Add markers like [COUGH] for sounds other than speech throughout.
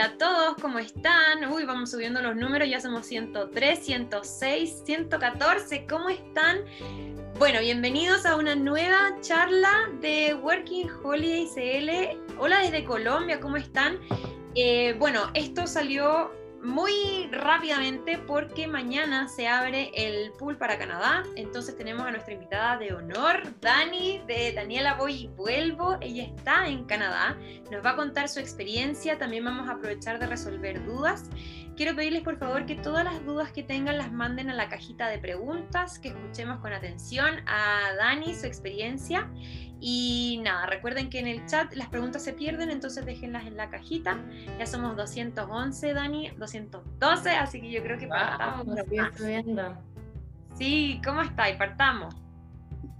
hola a todos, ¿cómo están? Uy, vamos subiendo los números, ya somos 103, 106, 114, ¿cómo están? Bueno, bienvenidos a una nueva charla de Working Holiday CL. Hola desde Colombia, ¿cómo están? Eh, bueno, esto salió muy rápidamente porque mañana se abre el pool para Canadá. Entonces tenemos a nuestra invitada de honor, Dani, de Daniela Voy y Vuelvo. Ella está en Canadá, nos va a contar su experiencia. También vamos a aprovechar de resolver dudas. Quiero pedirles por favor que todas las dudas que tengan las manden a la cajita de preguntas, que escuchemos con atención a Dani, su experiencia y nada, recuerden que en el chat las preguntas se pierden, entonces déjenlas en la cajita. Ya somos 211, Dani, 212, así que yo creo que partamos. Sí, ¿cómo estáis? Partamos.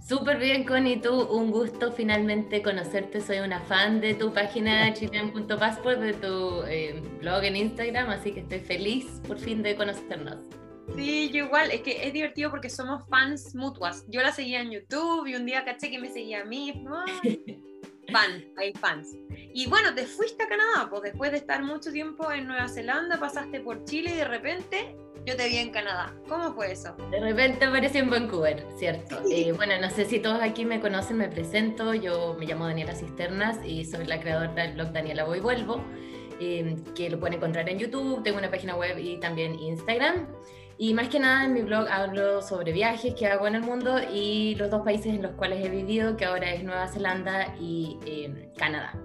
Súper bien, Connie, tú, un gusto finalmente conocerte. Soy una fan de tu página [LAUGHS] chilean.passport, de tu eh, blog en Instagram, así que estoy feliz por fin de conocernos. Sí, yo igual, es que es divertido porque somos fans mutuas. Yo la seguía en YouTube y un día caché que me seguía a mí. ¿no? [LAUGHS] Fan, hay fans. Y bueno, te fuiste a Canadá, pues después de estar mucho tiempo en Nueva Zelanda, pasaste por Chile y de repente yo te vi en Canadá. ¿Cómo fue eso? De repente aparecí en Vancouver, ¿cierto? Eh, bueno, no sé si todos aquí me conocen, me presento. Yo me llamo Daniela Cisternas y soy la creadora del blog Daniela Voy Vuelvo, eh, que lo pueden encontrar en YouTube. Tengo una página web y también Instagram. Y más que nada en mi blog hablo sobre viajes que hago en el mundo y los dos países en los cuales he vivido, que ahora es Nueva Zelanda y em, Canadá.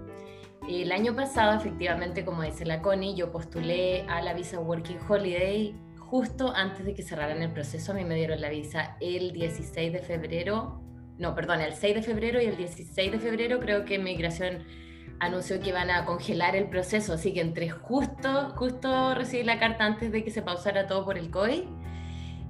El año pasado, efectivamente, como dice la Connie, yo postulé a la visa Working Holiday justo antes de que cerraran el proceso. A mí me dieron la visa el 16 de febrero, no, perdón, el 6 de febrero y el 16 de febrero creo que migración anunció que iban a congelar el proceso, así que entre justo, justo recibí la carta antes de que se pausara todo por el COVID.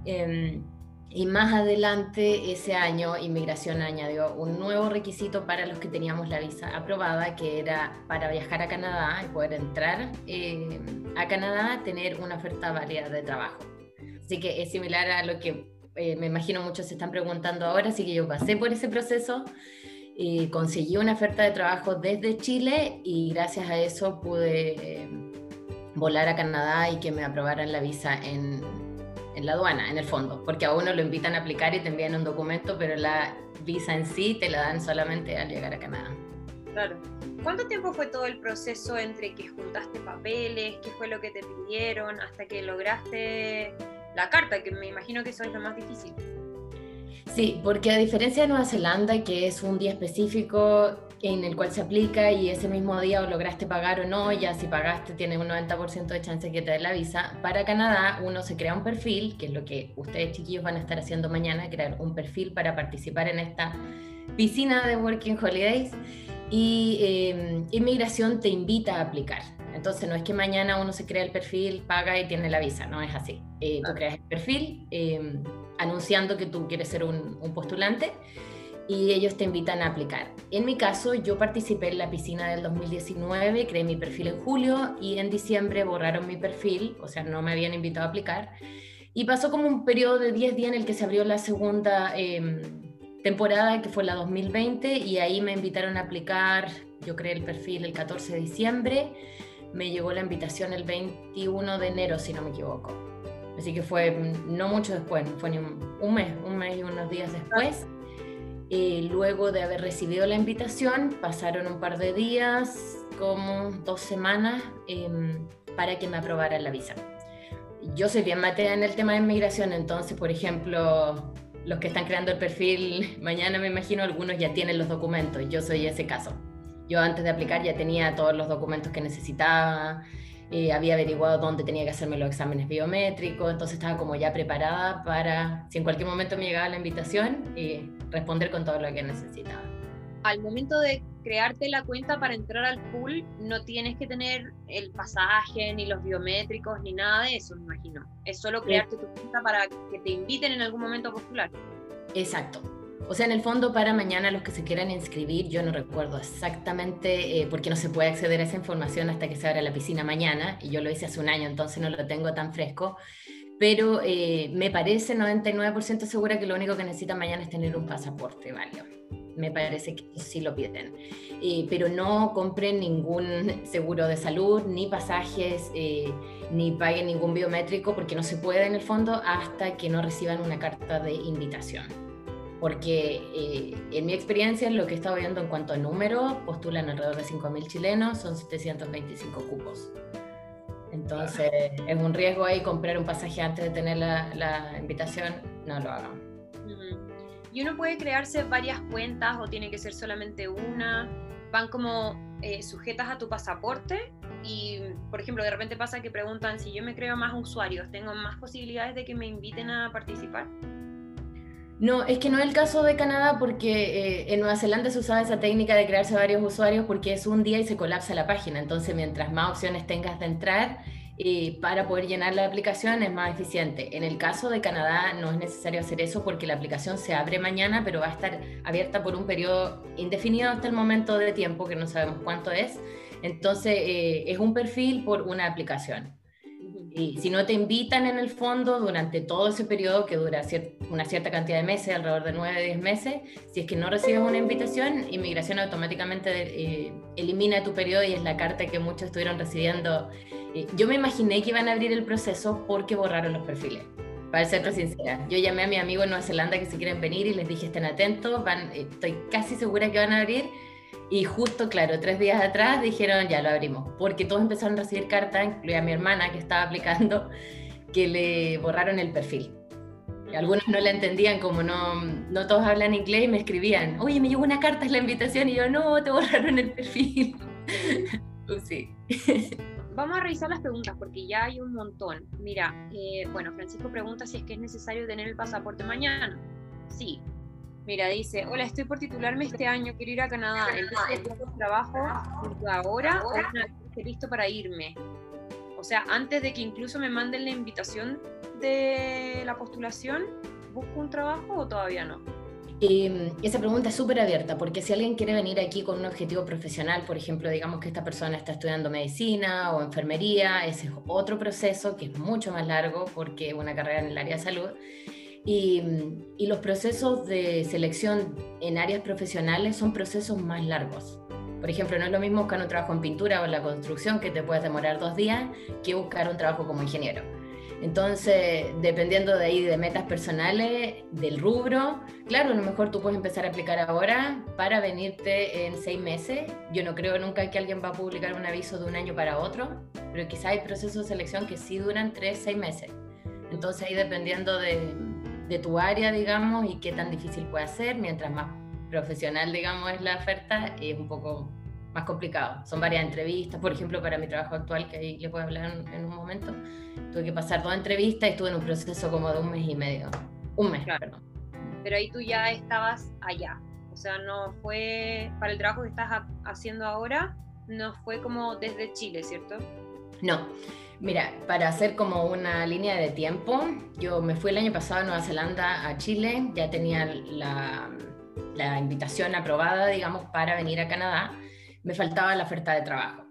Em, y más adelante ese año, Inmigración añadió un nuevo requisito para los que teníamos la visa aprobada, que era para viajar a Canadá y poder entrar em, a Canadá, tener una oferta válida de trabajo. Así que es similar a lo que eh, me imagino muchos se están preguntando ahora, así que yo pasé por ese proceso y conseguí una oferta de trabajo desde Chile y gracias a eso pude eh, volar a Canadá y que me aprobaran la visa en, en, la aduana, en el fondo, porque a uno lo invitan a aplicar y te envían un documento, pero la visa en sí te la dan solamente al llegar a Canadá. Claro. ¿Cuánto tiempo fue todo el proceso entre que juntaste papeles, qué fue lo que te pidieron, hasta que lograste la carta, que me imagino que eso es lo más difícil? Sí, porque a diferencia de Nueva Zelanda, que es un día específico en el cual se aplica y ese mismo día o lograste pagar o no, ya si pagaste tiene un 90% de chance que te dé la visa. Para Canadá uno se crea un perfil, que es lo que ustedes chiquillos van a estar haciendo mañana, crear un perfil para participar en esta piscina de Working Holidays y eh, inmigración te invita a aplicar. Entonces no es que mañana uno se crea el perfil, paga y tiene la visa, no es así. Eh, tú creas el perfil eh, anunciando que tú quieres ser un, postulante y ellos te invitan a aplicar. En mi caso, yo participé en la piscina del 2019, creé mi perfil en julio y en diciembre borraron mi perfil, o sea, no me habían invitado a aplicar. Y pasó como un periodo de 10 días en el que se abrió la segunda em, temporada, que fue la 2020, y ahí me invitaron a aplicar, yo creé el perfil el 14 de diciembre me llegó la invitación el 21 de enero, si no me equivoco. Así que fue no mucho después, fue un, mes, un mes y unos días después. Y luego de haber recibido la invitación, pasaron un par de días, como dos semanas, em, para que me aprobaran la visa. Yo soy bien materia en el tema de inmigración, entonces, por ejemplo, los que están creando el perfil, [LAUGHS] mañana me imagino algunos ya tienen los documentos, yo soy ese caso. Yo antes de aplicar ya tenía todos los documentos que necesitaba, eh, había averiguado dónde tenía que hacerme los exámenes biométricos, entonces estaba como ya preparada para, si en cualquier momento me llegaba la invitación, y responder con todo lo que necesitaba. Al momento de crearte la cuenta para entrar al pool, no tienes que tener el pasaje, ni los biométricos, ni nada de eso, me imagino. Es solo crearte tu cuenta para que te inviten en algún momento a postular. Exacto. O sea, en el fondo para mañana los que se quieran inscribir, yo no recuerdo exactamente eh, porque no se puede acceder a esa información hasta que se abra la piscina mañana, y yo lo hice hace un año, entonces no lo tengo tan fresco, pero eh, me parece 99% segura que lo único que necesitan mañana es tener un pasaporte válido. me parece que sí lo piden. Pero no compren ningún seguro de salud, ni pasajes, eh, ni paguen ningún biométrico, porque no se puede en el fondo hasta que no reciban una carta de invitación. Porque eh, en mi experiencia, lo que he estado viendo en cuanto a números, postulan alrededor de 5.000 chilenos, son 725 cupos. Entonces, es un riesgo ahí comprar un pasaje antes de tener la, la invitación, no lo hagan. ¿Y uno puede crearse varias cuentas o tiene que ser solamente una? ¿Van como eh, sujetas a tu pasaporte? Y, por ejemplo, de repente pasa que preguntan si yo me creo más usuarios, ¿tengo más posibilidades de que me inviten a participar? No, es que no es el caso de Canadá porque eh, en Nueva Zelanda se usaba esa técnica de crearse varios usuarios porque es un día y se colapsa la página. Entonces, mientras más opciones tengas de entrar, eh, para poder llenar la aplicación es más eficiente. En el caso de Canadá no es necesario hacer eso porque la aplicación se abre mañana, pero va a estar abierta por un periodo indefinido hasta el momento de tiempo, que no sabemos cuánto es. Entonces, eh, es un perfil por una aplicación. Y si no te invitan en el fondo durante todo ese periodo que dura una cierta cantidad de meses, alrededor de 9 10 meses, si es que no recibes una invitación, inmigración automáticamente eh, elimina tu periodo y es la carta que muchos estuvieron recibiendo. Eh, yo me imaginé que iban a abrir el proceso porque borraron los perfiles. Para serte sincera, yo llamé a mi amigo en Nueva Zelanda que si quieren venir y les dije estén atentos, van, eh, estoy casi segura que van a abrir y justo, claro, tres días atrás dijeron, ya lo abrimos, porque todos empezaron a recibir cartas, incluida mi hermana que estaba aplicando, [LAUGHS] que le borraron el perfil. Algunos no la entendían, como no, no todos hablan inglés y me escribían, oye, me llegó una carta, es la invitación, y yo, no, te [LAUGHS] borraron el perfil. [LAUGHS] Pues sí. Vamos a revisar las preguntas porque ya hay un montón. Mira, eh, bueno, Francisco pregunta si es que es necesario tener el pasaporte mañana. Sí, Mira, dice, hola, estoy por titularme este año, quiero ir a Canadá. Entonces, trabajo ahora o una vez listo para irme? O sea, antes de que incluso me manden la invitación de la postulación, ¿busco un trabajo o todavía no? Em, esa pregunta es súper abierta, porque si alguien quiere venir aquí con un objetivo profesional, por ejemplo, digamos que esta persona está estudiando medicina o enfermería, ese es otro proceso que es mucho más largo porque es una carrera en el área de salud. Y, los procesos de selección en áreas profesionales son procesos más largos. Por ejemplo, no es lo mismo buscar un trabajo en pintura o en la construcción que te puedes demorar dos días que buscar un trabajo como ingeniero. Entonces, dependiendo de ahí de metas personales, del rubro, claro, a lo mejor tú puedes empezar a aplicar ahora para venirte en seis meses. Yo no creo nunca que alguien va a publicar un aviso de un año para otro, pero quizá hay procesos de selección que sí duran tres, seis meses. Entonces, ahí dependiendo de, de tu área, digamos, y qué tan difícil puede ser, mientras más profesional, digamos, es la oferta, es un poco más complicado. Son varias entrevistas, por ejemplo, para mi trabajo actual, que ahí le puedo hablar en, un momento, tuve que pasar dos entrevistas y estuve en un proceso como de un mes y medio. Un mes, perdón. Pero ahí tú ya estabas allá, o sea, no fue, para el trabajo que estás haciendo ahora, no fue como desde Chile, ¿cierto? No, Mira, para hacer como una línea de tiempo, yo me fui el año pasado a Nueva Zelanda, a Chile, ya tenía la, invitación aprobada, digamos, para venir a Canadá, me faltaba la oferta de trabajo.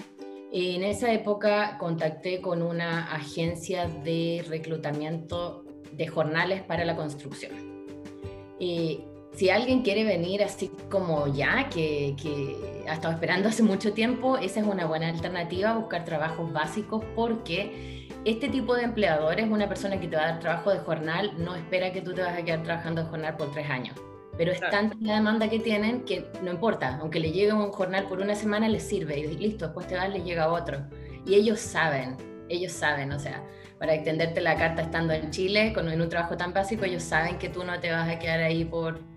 En esa época contacté con una agencia de reclutamiento de jornales para la construcción. Y si alguien quiere venir así como ya, que, ha estado esperando hace mucho tiempo, esa es una buena alternativa, buscar trabajos básicos, porque este tipo de empleadores, una persona que te va a dar trabajo de jornal, no espera que tú te vas a quedar trabajando de jornal por tres años. Pero es tanta la demanda que tienen que no importa, aunque le llegue un jornal por una semana, les sirve y listo, después te vas, les llega otro. Y ellos saben, ellos saben, o sea, para extenderte la carta estando en Chile, con en un trabajo tan básico, ellos saben que tú no te vas a quedar ahí por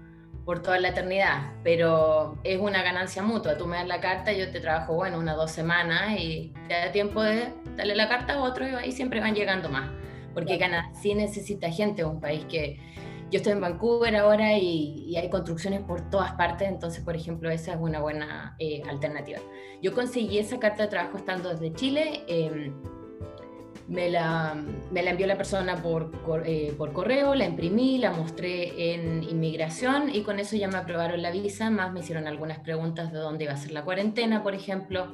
por toda la eternidad, pero es una ganancia mutua. Tú me das la carta, yo te trabajo, bueno, unas dos semanas y te da tiempo de darle la carta a otro y ahí siempre van llegando más. Porque Canadá sí necesita gente, un país que yo estoy en Vancouver ahora y, hay construcciones por todas partes, entonces, por ejemplo, esa es una buena eh, alternativa. Yo conseguí esa carta de trabajo estando desde Chile. Eh, me la, me la envió la persona por, eh, por correo, la imprimí, la mostré en inmigración y con eso ya me aprobaron la visa, más me hicieron algunas preguntas de dónde iba a ser la cuarentena, por ejemplo,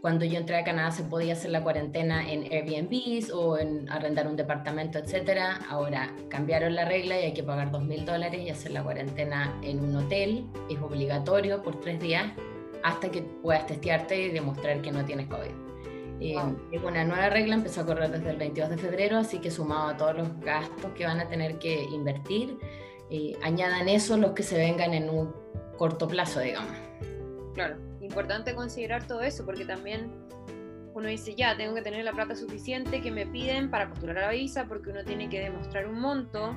cuando yo entré a Canadá se podía hacer la cuarentena en Airbnbs o en arrendar un departamento, etcétera. Ahora cambiaron la regla y hay que pagar dos mil dólares y hacer la cuarentena en un hotel. Es obligatorio por tres días hasta que puedas testearte y demostrar que no tienes COVID. Eh, es una nueva regla, empezó a correr desde el 22 de febrero, así que sumado a todos los gastos que van a tener que invertir, eh, añadan eso los que se vengan en un corto plazo, digamos. Claro importante considerar todo eso porque también uno dice, ya, tengo que tener la plata suficiente que me piden para postular a la visa porque uno tiene que demostrar un monto,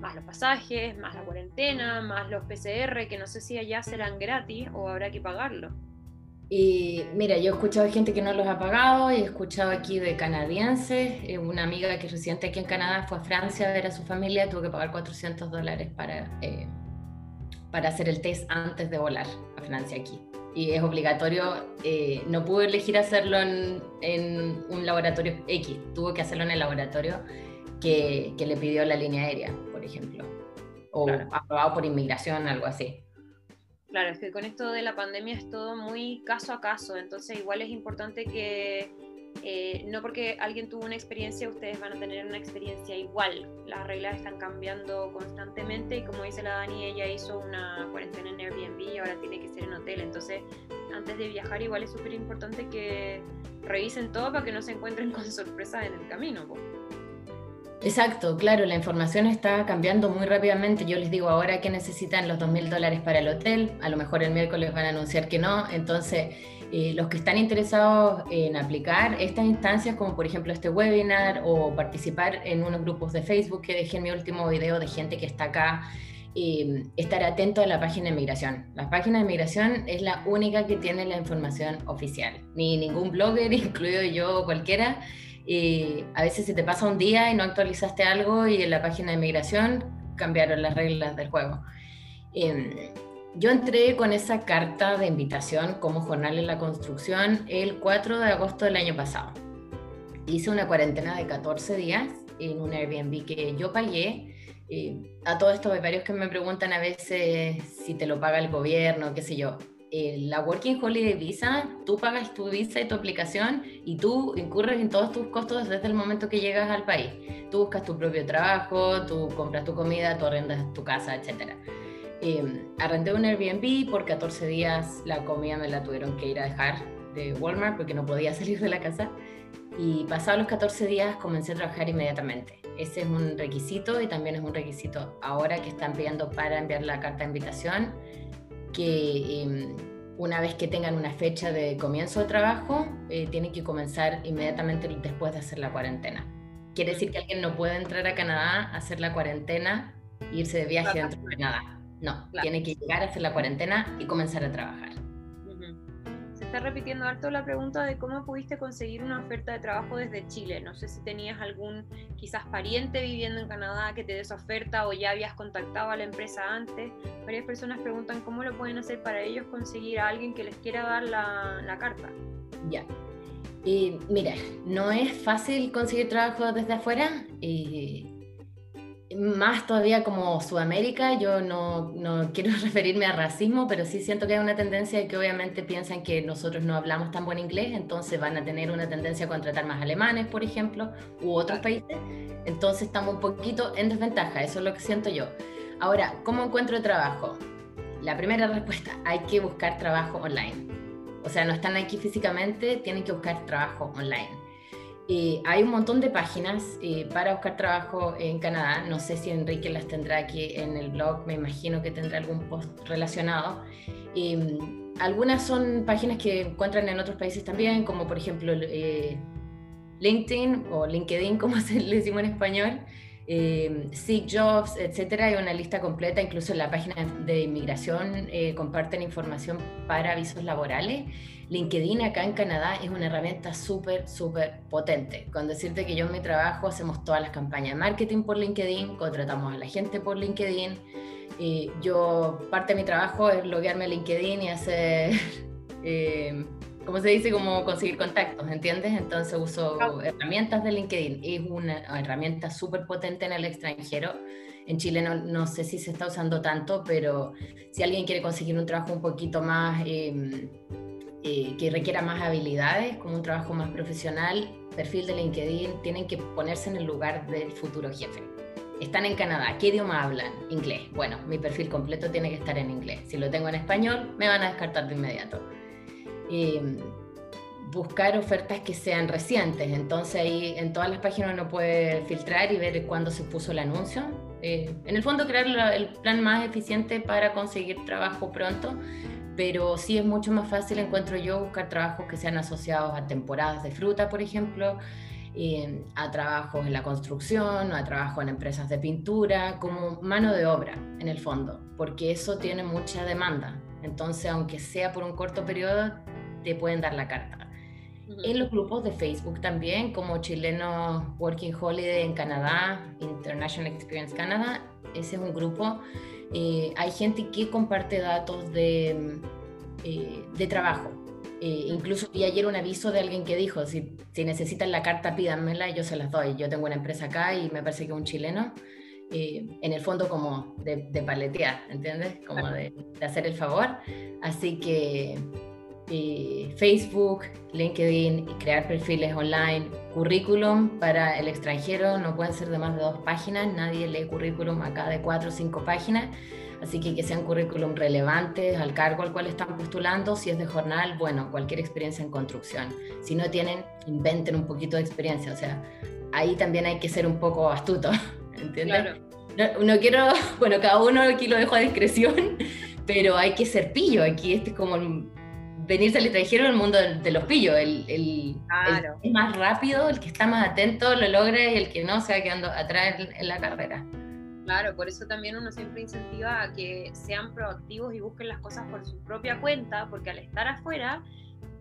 más los pasajes, más la cuarentena, más los PCR, que no sé si allá serán gratis o habrá que pagarlo. Y mira, yo he escuchado de gente que no los ha pagado y he escuchado aquí de canadienses. Eh, una amiga que es residente aquí en Canadá fue a Francia a ver a su familia, tuvo que pagar 400 dólares para, eh, para hacer el test antes de volar a Francia aquí y es obligatorio, eh, no pudo elegir hacerlo en, un laboratorio X, tuvo que hacerlo en el laboratorio que, que le pidió la línea aérea, por ejemplo, o aprobado por inmigración, algo así. Claro, es que con esto de la pandemia es todo muy caso a caso, entonces igual es importante que eh, no porque alguien tuvo una experiencia, ustedes van a tener una experiencia igual. Las reglas están cambiando constantemente y como dice la Dani, ella hizo una cuarentena en Airbnb y ahora tiene que ser en hotel. Entonces, antes de viajar, igual es súper importante que revisen todo para que no se encuentren [LAUGHS] con sorpresas en el camino. Exacto, claro, la información está cambiando muy rápidamente. Yo les digo ahora que necesitan los 2.000 dólares para el hotel, a lo mejor el miércoles van a anunciar que no, entonces eh, los que están interesados en aplicar estas instancias, como por ejemplo este webinar o participar en unos grupos de Facebook que dejé en mi último video de gente que está acá, eh, estar atento a la página de migración. La página de migración es la única que tiene la información oficial. Ni ningún blogger, [LAUGHS] incluido yo o cualquiera. Eh, a veces se te pasa un día y no actualizaste algo y en la página de migración cambiaron las reglas del juego. Em, yo entré con esa carta de invitación como jornal en la construcción el 4 de agosto del año pasado. Hice una cuarentena de 14 días en un Airbnb que yo pagué. Eh, a todos estos varios que me preguntan a veces si te lo paga el gobierno, qué sé yo. Eh, la Working Holiday Visa, tú pagas tu visa y tu aplicación y tú incurres en todos tus costos desde el momento que llegas al país. Tú buscas tu propio trabajo, tú compras tu comida, tú arrendas tu casa, etcétera. Eh, arrendé un Airbnb, por 14 días la comida me la tuvieron que ir a dejar de Walmart porque no podía [LAUGHS] salir de la casa. Y pasados los 14 días comencé a trabajar inmediatamente. Ese es un requisito y también es un requisito ahora que están pidiendo para enviar la carta de invitación, que em, una vez que tengan una fecha de comienzo de trabajo, eh, tienen que comenzar inmediatamente después de hacer la cuarentena. Quiere decir que alguien no puede entrar a Canadá, hacer la cuarentena e irse de viaje dentro de Canadá. No, tiene que llegar a hacer la cuarentena y comenzar a trabajar. Está repitiendo harto la pregunta de cómo pudiste conseguir una oferta de trabajo desde Chile. No sé si tenías algún quizás pariente viviendo en Canadá que te dé esa oferta o ya habías contactado a la empresa antes. Varias personas preguntan cómo lo pueden hacer para ellos conseguir a alguien que les quiera dar la, carta. Ya. Y mira, no es fácil conseguir trabajo desde afuera. Y más todavía como Sudamérica, yo no, no, [LAUGHS] quiero referirme a racismo, pero sí siento que hay una tendencia de que obviamente piensan que nosotros no hablamos tan buen inglés, entonces van a tener una tendencia a contratar más alemanes, por ejemplo, u otros países. Entonces estamos un poquito en desventaja, eso es lo que siento yo. Ahora, ¿cómo encuentro trabajo? La primera respuesta, hay que buscar trabajo online. O sea, no están aquí físicamente, tienen que buscar trabajo online. Eh, hay un montón de páginas eh, para buscar trabajo en Canadá. No sé si Enrique las tendrá aquí en el blog, me imagino que tendrá algún post relacionado. Em, algunas son páginas que encuentran en otros países también, como por ejemplo eh, LinkedIn o LinkedIn, [LAUGHS] como se le decimos en español, eh, Seek Jobs, etcétera. Hay una lista completa, incluso en la página de inmigración comparten información para avisos laborales. LinkedIn acá en Canadá es una herramienta súper, súper potente. Con decirte que yo en mi trabajo hacemos todas las campañas de marketing por LinkedIn, contratamos a la gente por LinkedIn. Y yo, parte de mi trabajo es loguearme a LinkedIn y hacer, [LAUGHS] eh, ¿cómo se dice? Como conseguir contactos, ¿entiendes? Entonces uso herramientas de LinkedIn. Es una herramienta súper potente en el extranjero. En Chile no, no, sé si se está usando tanto, pero si alguien quiere conseguir un trabajo un poquito más... Eh, eh, que requiera más habilidades, como un trabajo más profesional, perfil de LinkedIn, tienen que ponerse en el lugar del futuro jefe. Están en Canadá, ¿qué idioma hablan? Inglés. Bueno, mi perfil completo tiene que estar en inglés. Si lo tengo en español, me van a descartar de inmediato. Eh, buscar ofertas que sean recientes. Entonces ahí en todas las páginas uno puede filtrar y ver cuándo se puso el anuncio. Eh, en el fondo crear el plan más eficiente para conseguir trabajo pronto, pero sí es mucho más fácil, encuentro yo, buscar trabajos que sean asociados a temporadas de fruta, por ejemplo, eh, a trabajos en la construcción, a trabajos en empresas de pintura, como mano de obra, en el fondo, porque eso tiene mucha demanda. Entonces, aunque sea por un corto periodo, te pueden dar la carta en los grupos de Facebook también, como chileno Working Holiday en Canadá, International Experience Canada. Ese es un grupo. Eh, hay gente que comparte datos de, eh, de trabajo. Eh, incluso vi ayer un aviso de alguien que dijo, si, si necesitan la carta, pídanmela y yo se las doy. Yo tengo una empresa acá y me parece que un chileno. en el fondo como de, de paletear, ¿entiendes? Como de, de hacer el favor. Así que Facebook, LinkedIn y crear perfiles online, currículum para el extranjero, no pueden ser de más de dos páginas, nadie lee currículum acá de cuatro o cinco páginas, así que que sean currículum relevantes al cargo al cual están postulando, si es de jornal, bueno, cualquier experiencia en construcción, si no tienen, inventen un poquito de experiencia, o sea, ahí también hay que ser un poco astuto, [LAUGHS] ¿entiendes? No, no quiero, [LAUGHS] bueno, cada uno aquí lo dejo a discreción, [LAUGHS] pero hay que ser pillo, aquí este es como venirse al extranjero en el mundo de, los pillos. El, el, el, más rápido, el que está más atento, lo logra y el que no se va quedando atrás en, la carrera. Claro, por eso también uno siempre incentiva a que sean proactivos y busquen las cosas por su propia cuenta, porque al estar afuera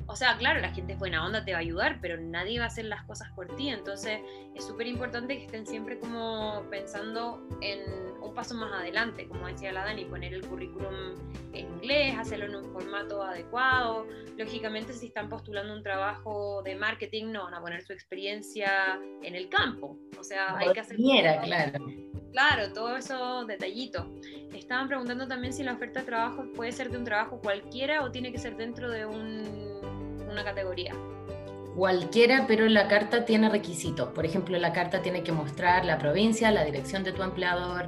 o sea, claro, la gente es buena onda, te va a ayudar, pero nadie va a hacer las cosas por ti. Entonces es súper importante que estén siempre como pensando en un paso más adelante, como decía la Dani, poner el currículum en inglés, hacerlo en un formato adecuado. Lógicamente, si están postulando un trabajo de marketing, no van a poner su experiencia en el campo. O sea, hay que hacer... claro. Claro, todo eso detallito. Estaban preguntando también si la oferta de trabajo puede ser de un trabajo cualquiera o tiene que ser dentro de un categoría. Cualquiera, pero la carta tiene requisitos. Por ejemplo, la carta tiene que mostrar la provincia, la dirección de tu empleador,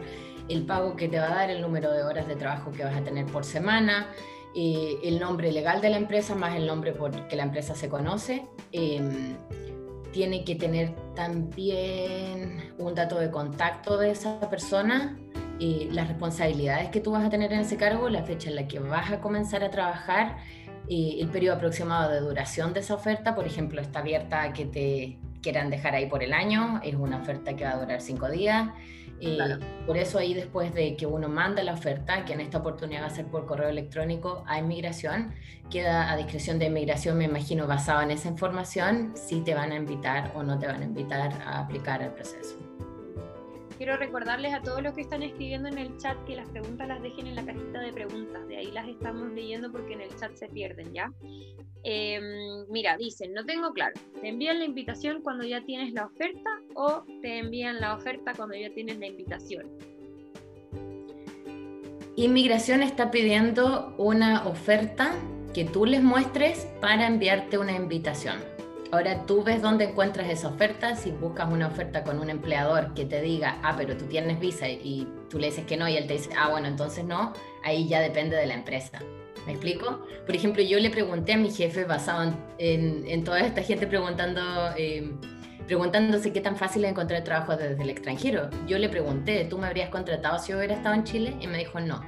el pago que te va a dar, el número de horas de trabajo que vas a tener por semana, eh, el nombre legal de la empresa más el nombre por que la empresa se conoce. Em, tiene que tener también un dato de contacto de esa persona, eh, las responsabilidades que tú vas a tener en ese cargo, la fecha en la que vas a comenzar a trabajar el periodo aproximado de duración de esa oferta, por ejemplo, está abierta a que te quieran dejar ahí por el año, es una oferta que va a durar cinco días. Por eso ahí después de que uno manda la oferta, que en esta oportunidad va a ser por correo electrónico a inmigración, queda a discreción de inmigración, me imagino, basado en esa información, si te van a invitar o no te van a invitar a aplicar el proceso. Quiero recordarles a todos los que están escribiendo en el chat que las preguntas las dejen en la cajita de preguntas. De ahí las estamos leyendo porque en el chat se pierden, ¿ya? Em, mira, dicen, no tengo claro. ¿Te envían la invitación cuando ya tienes la oferta o te envían la oferta cuando ya tienes la invitación? Inmigración está pidiendo una oferta que tú les muestres para enviarte una invitación. Ahora tú ves dónde encuentras esa oferta, si buscas una oferta con un empleador que te diga, ah, pero tú tienes visa y tú le dices que no y él te dice, ah, bueno, entonces no, ahí ya depende de la empresa. ¿Me explico? Por ejemplo, yo le pregunté a mi jefe, basado en, toda esta gente preguntando, eh, preguntándose qué tan fácil es encontrar trabajo desde el extranjero. Yo le pregunté, ¿tú me habrías contratado si hubiera estado en Chile? Y me dijo no,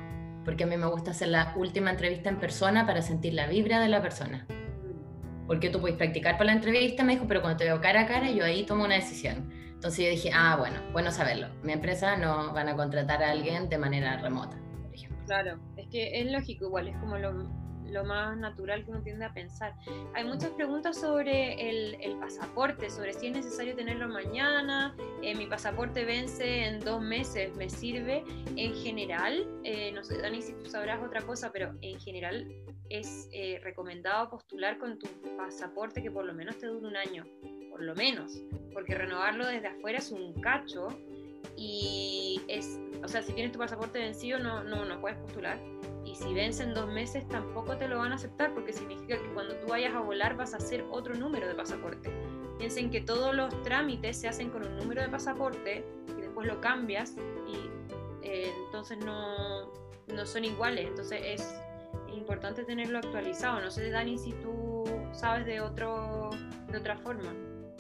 porque a mí me gusta hacer la última entrevista en persona para sentir la vibra de la persona porque tú puedes practicar para la entrevista, me dijo, pero cuando te veo cara a cara, yo ahí tomo una decisión. Entonces yo dije, ah, bueno, bueno saberlo. Mi empresa no van a contratar a alguien de manera remota, por ejemplo. Claro, es que es lógico igual, es como lo, lo más natural que uno tiende a pensar. Hay muchas preguntas sobre el, el pasaporte, sobre si es necesario tenerlo mañana, eh, mi pasaporte vence en dos meses, ¿me sirve? En general, eh, no sé, Dani, si tú sabrás otra cosa, pero en general es eh, recomendado postular con tu pasaporte que por lo menos te dure un año, por lo menos, porque renovarlo desde afuera es un cacho y es, o sea, si tienes tu pasaporte vencido no, no, no puedes postular y si vencen dos meses tampoco te lo van a aceptar porque significa que cuando tú vayas a volar vas a hacer otro número de pasaporte. Piensen que todos los trámites se hacen con un número de pasaporte y después lo cambias y eh, entonces no, no, son iguales. Entonces es importante tenerlo actualizado. No sé, Dani, si tú sabes de, otro, de otra forma.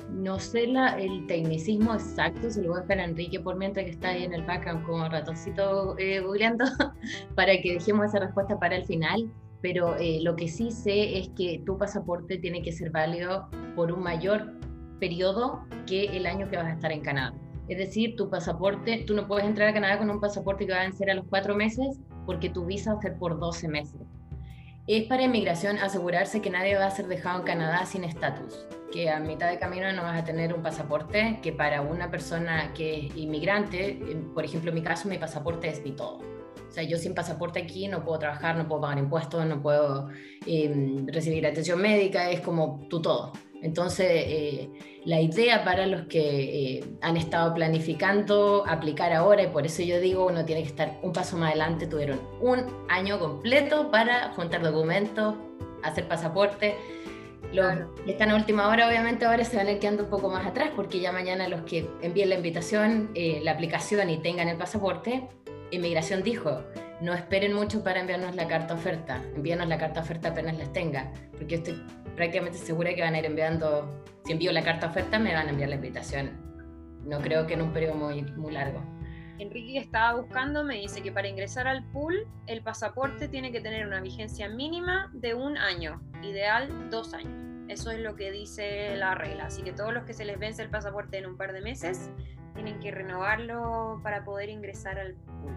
No sé la, el tecnicismo exacto, se lo voy a dejar a Enrique por mientras que está ahí en el background como ratoncito eh, googleando, [LAUGHS] para que dejemos esa respuesta para el final. Pero eh, lo que sí sé es que tu pasaporte tiene que ser válido por un mayor periodo que el año que vas a estar en Canadá. Es decir, tu pasaporte, tú no puedes entrar a Canadá con un pasaporte que va a vencer a los cuatro meses porque tu visa va a ser por 12 meses. Es para inmigración asegurarse que nadie va a ser dejado en Canadá sin estatus, que a mitad de camino no vas a tener un pasaporte, que para una persona que es inmigrante, por ejemplo en mi caso mi pasaporte es mi todo. O sea, yo sin pasaporte aquí no puedo trabajar, no puedo pagar impuestos, no puedo eh, recibir atención médica, es como tu todo. Entonces, eh, la idea para los que eh, han estado planificando aplicar ahora, y por eso yo digo, uno tiene que estar un paso más adelante, tuvieron un año completo para juntar documentos, hacer pasaporte. Los que están a última hora, obviamente, ahora se van a ir quedando un poco más atrás, porque ya mañana los que envíen la invitación, eh, la aplicación y tengan el pasaporte, Inmigración dijo, no esperen mucho para enviarnos la carta oferta, envíanos la carta oferta apenas las tenga, porque estoy prácticamente segura que van a ir enviando, si envío la carta oferta me van a enviar la invitación. No creo que en un periodo muy, muy largo. Enrique que estaba buscando me dice que para ingresar al pool el pasaporte tiene que tener una vigencia mínima de un año, ideal dos años. Eso es lo que dice la regla. Así que todos los que se les vence el pasaporte en un par de meses tienen que renovarlo para poder ingresar al pool.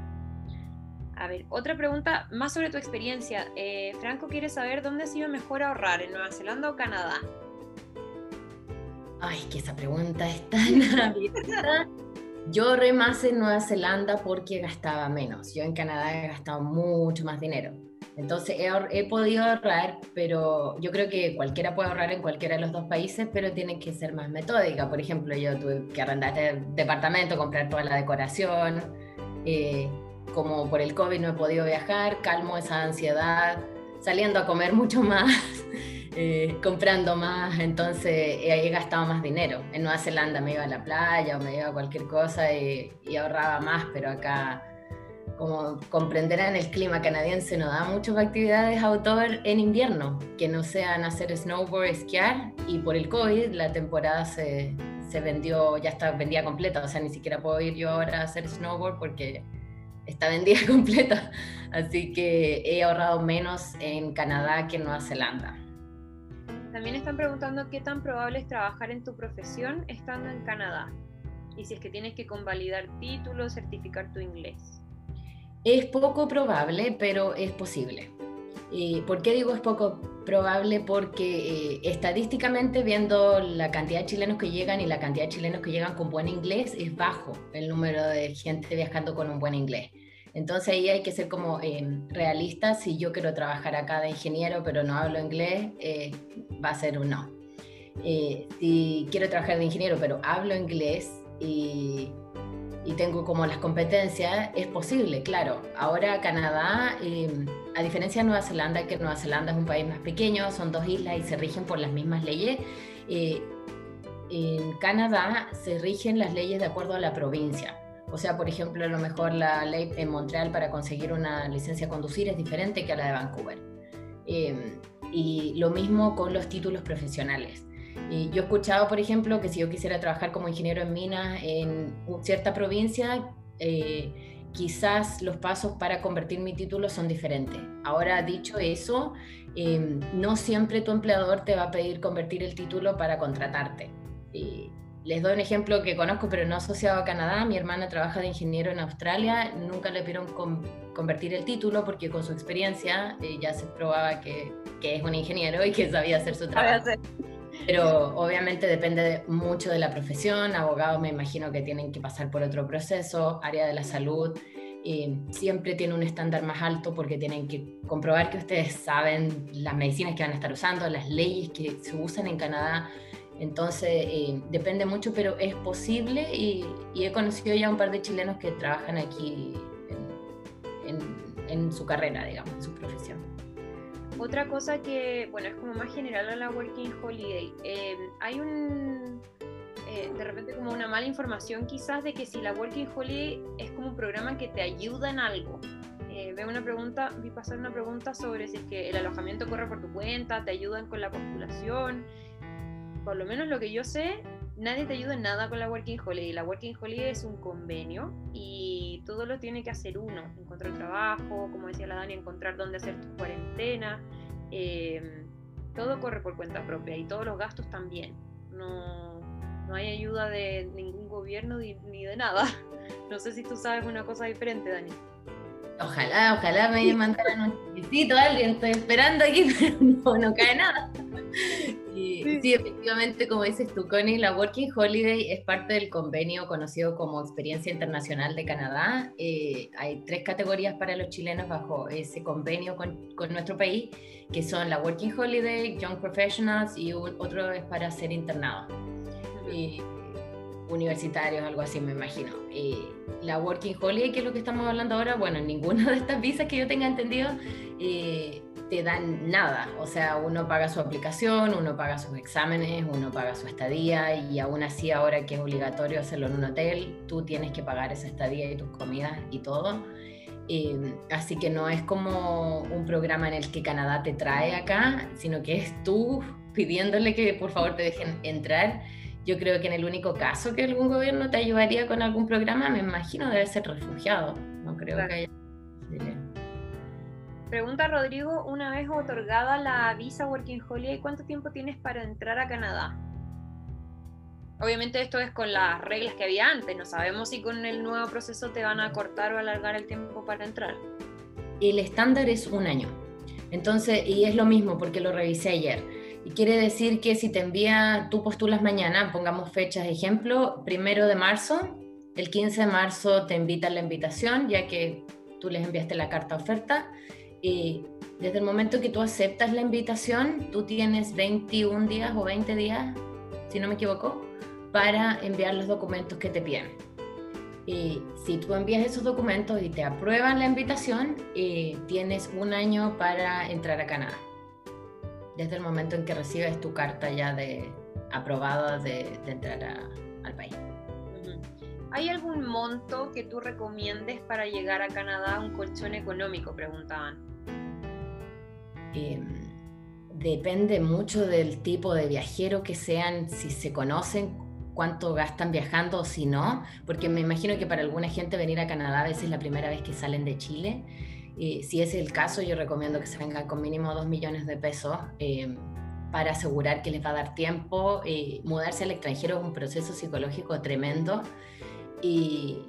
A ver, otra pregunta más sobre tu experiencia. Eh, Franco quiere saber dónde ha sido mejor ahorrar, en Nueva Zelanda o Canadá. Ay, que esa pregunta es tan [LAUGHS] Yo ahorré más en Nueva Zelanda porque gastaba menos. Yo en Canadá he gastado mucho más dinero. Entonces he, he, podido ahorrar, pero yo creo que cualquiera puede ahorrar en cualquiera de los dos países, pero tiene que ser más metódica. Por ejemplo, yo tuve que arrendar este departamento, comprar toda la decoración. Eh, como por el COVID no he podido viajar, calmo esa ansiedad, saliendo a comer mucho más, [LAUGHS] eh, comprando más, entonces he, gastado más dinero. En Nueva Zelanda me iba a la playa o me iba a cualquier cosa y, ahorraba más, pero acá, como comprenderán, el clima canadiense no da muchas actividades outdoor en invierno, que no sean hacer snowboard, esquiar, y por el COVID la temporada se, se vendió, ya está vendida completa, o sea, ni siquiera puedo ir yo ahora a hacer snowboard porque está vendida [LAUGHS] completa, así que he ahorrado menos en Canadá que en Nueva Zelanda. También están preguntando qué tan probable es trabajar en tu profesión estando en Canadá y si es que tienes que convalidar títulos, certificar tu inglés. Es poco probable, pero es posible. ¿Por qué digo es poco probable? Porque eh, estadísticamente viendo la cantidad de chilenos que llegan y la cantidad de chilenos que llegan con buen inglés es bajo el número de gente viajando con un buen inglés. Entonces ahí hay que ser como eh, realista. Si yo quiero trabajar acá de ingeniero pero no hablo inglés, eh, va a ser un no. si quiero trabajar de ingeniero pero hablo inglés y y tengo como las competencias, es posible, claro. Ahora Canadá, em, a diferencia de Nueva Zelanda, que Nueva Zelanda es un país más pequeño, son dos islas y se rigen por las mismas leyes, eh, en Canadá se rigen las leyes de acuerdo a la provincia. O sea, por ejemplo, a lo mejor la ley en Montreal para conseguir una licencia a conducir es diferente que a la de Vancouver. Em, y lo mismo con los títulos profesionales yo he escuchado, por ejemplo, que si yo quisiera trabajar como ingeniero en minas en cierta provincia, eh, quizás los pasos para convertir mi título son diferentes. Ahora, dicho eso, em, no siempre tu empleador te va a pedir convertir el título para contratarte. Les doy un ejemplo que conozco, pero no asociado a Canadá. Mi hermana trabaja de ingeniero en Australia. Nunca le pidieron convertir el título porque con su experiencia eh, ya se probaba que, que, es un ingeniero y que sabía hacer su trabajo. Pero obviamente depende mucho de la profesión. Abogados me imagino que tienen que pasar por otro proceso. Área de la salud eh, siempre tiene un estándar más alto porque tienen que comprobar que ustedes saben las medicinas que van a estar usando, las leyes que se usan en Canadá. Entonces eh, depende mucho, pero es posible y, he conocido ya un par de chilenos que trabajan aquí en, en su carrera, digamos, en su profesión. Otra cosa que, bueno, es como más general a la Working Holiday. Eh, hay un, eh, de repente como una mala información quizás de que si la Working Holiday es como un programa que te ayuda en algo. Eh, veo una pregunta, vi pasar una pregunta sobre si es que el alojamiento corre por tu cuenta, te ayudan con la postulación. Por lo menos lo que yo sé, nadie te ayuda en nada con la Working Holiday. La Working Holiday es un convenio y todo lo tiene que hacer uno. Encontrar trabajo, como decía la Dani, encontrar dónde hacer tu cuarentena. Em, todo corre por cuenta propia y todos los gastos también. No, no hay ayuda de ningún gobierno ni, ni de nada. [LAUGHS] No sé si tú sabes una cosa diferente, Dani. Ojalá, ojalá me mandaran un chiquitito a alguien, estoy esperando aquí, [LAUGHS] pero no, no cae nada. Sí. efectivamente, como dices tú, Connie, la Working Holiday es parte del convenio conocido como Experiencia Internacional de Canadá. Eh, hay tres categorías para los chilenos bajo ese convenio con, con nuestro país, que son la Working Holiday, Young Professionals y otro es para ser internado universitarios, algo así, me imagino. Eh, la Working Holiday, que es lo que estamos hablando ahora, bueno, ninguna de estas visas que yo tenga entendido eh, te dan nada. O sea, uno paga su aplicación, uno paga sus exámenes, uno paga su estadía y aún así ahora que es obligatorio hacerlo en un hotel, tú tienes que pagar esa estadía y tus comidas y todo. Eh, así que no es como un programa en el que Canadá te trae acá, sino que es tú pidiéndole que por favor te dejen entrar yo creo que en el único caso que algún gobierno te ayudaría con algún programa, me imagino debe ser refugiado. No creo que haya. Pregunta Rodrigo, una vez otorgada la visa Working Holiday, ¿cuánto tiempo tienes para entrar a Canadá? Obviamente esto es con las reglas que había antes, no sabemos si con el nuevo proceso te van a cortar o alargar el tiempo para entrar. El estándar es un año. Entonces, y es lo mismo porque lo revisé ayer y quiere decir que si te envía, tú postulas mañana, pongamos fechas ejemplo, primero de marzo, el 15 de marzo te invitan la invitación, ya que tú les enviaste la carta oferta. Y desde el momento que tú aceptas la invitación, tú tienes 21 días o 20 días, si no me equivoco, para enviar los documentos que te piden. Y si tú envías esos documentos y te aprueban la invitación, eh, tienes un año para entrar a Canadá desde el momento en que recibes tu carta ya de aprobada de, entrar al país. ¿Hay algún monto que tú recomiendes para llegar a Canadá, un colchón económico? Preguntaban. Em, depende mucho del tipo de viajero que sean, si se conocen, cuánto gastan viajando o si no, porque me imagino que para alguna gente venir a Canadá a veces es la primera vez que salen de Chile. Si es el caso, yo recomiendo que se vengan con mínimo 2 millones de pesos eh, para asegurar que les va a dar tiempo. Eh, mudarse al extranjero es un proceso psicológico tremendo. Y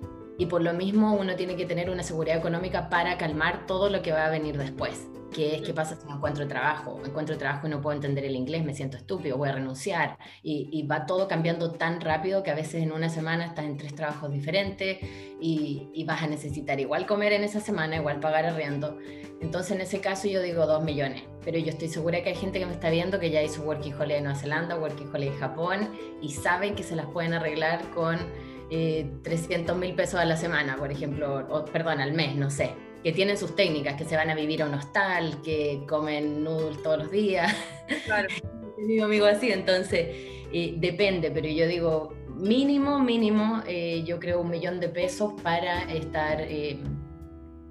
por lo mismo uno tiene que tener una seguridad económica para calmar todo lo que va a venir después que es qué pasa si no encuentro trabajo, encuentro trabajo y no puedo entender el inglés, me siento estúpido, voy a renunciar. Y, va todo cambiando tan rápido que a veces en una semana estás en tres trabajos diferentes y, vas a necesitar igual comer en esa semana, igual pagar arriendo. Entonces en ese caso yo digo dos millones, pero yo estoy segura que hay gente que me está viendo que ya hizo Working Holiday en Nueva Zelanda, Working Holiday en Japón y saben que se las pueden arreglar con 300 eh, mil pesos a la semana, por ejemplo, o perdón, al mes, no sé que tienen sus técnicas, que se van a vivir a un hostal, que comen noodles todos los días. Claro. [LAUGHS] mi amigo así, entonces eh, depende, pero yo digo mínimo, mínimo, eh, yo creo un millón de pesos para estar, eh,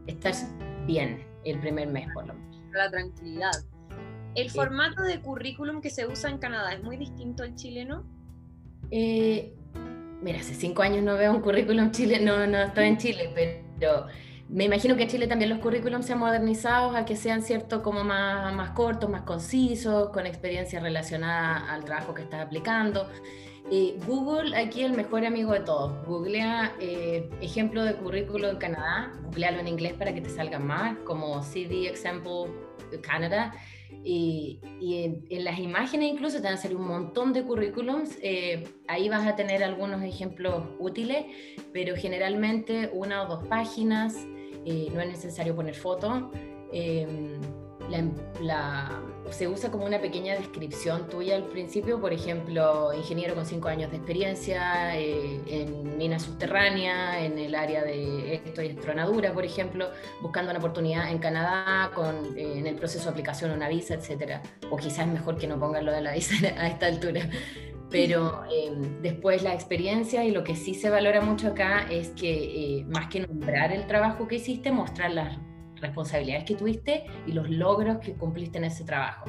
estar bien el primer mes por lo menos. La tranquilidad. ¿El formato de currículum que se usa en Canadá es muy distinto al chileno? mira, hace cinco años no veo un currículum chileno, no, no estoy en Chile, pero me imagino que en Chile también los currículums se han modernizado a que sean cierto como más, más cortos, más concisos, con experiencia relacionada al trabajo que estás aplicando. Google aquí el mejor amigo de todos. Googlea eh, ejemplo de currículo en Canadá, googlealo en inglés para que te salgan más, como CD Example Canada. Y, y en, las imágenes incluso te van a salir un montón de currículums. Eh, ahí vas a tener algunos ejemplos útiles, pero generalmente una o dos páginas. Eh, no es necesario poner foto. Em, la, se usa como una pequeña descripción tuya al principio, por ejemplo, ingeniero con cinco años de experiencia eh, en mina subterránea, en el área de esto y estronadura, por ejemplo, buscando una oportunidad en Canadá con, eh, en el proceso de aplicación una visa, etcétera. O quizás mejor que no pongan lo de la visa [LAUGHS] a esta altura. Pero em, después la experiencia y lo que sí se valora mucho acá es que más que nombrar el trabajo que hiciste, mostrar las responsabilidades que tuviste y los logros que cumpliste en ese trabajo.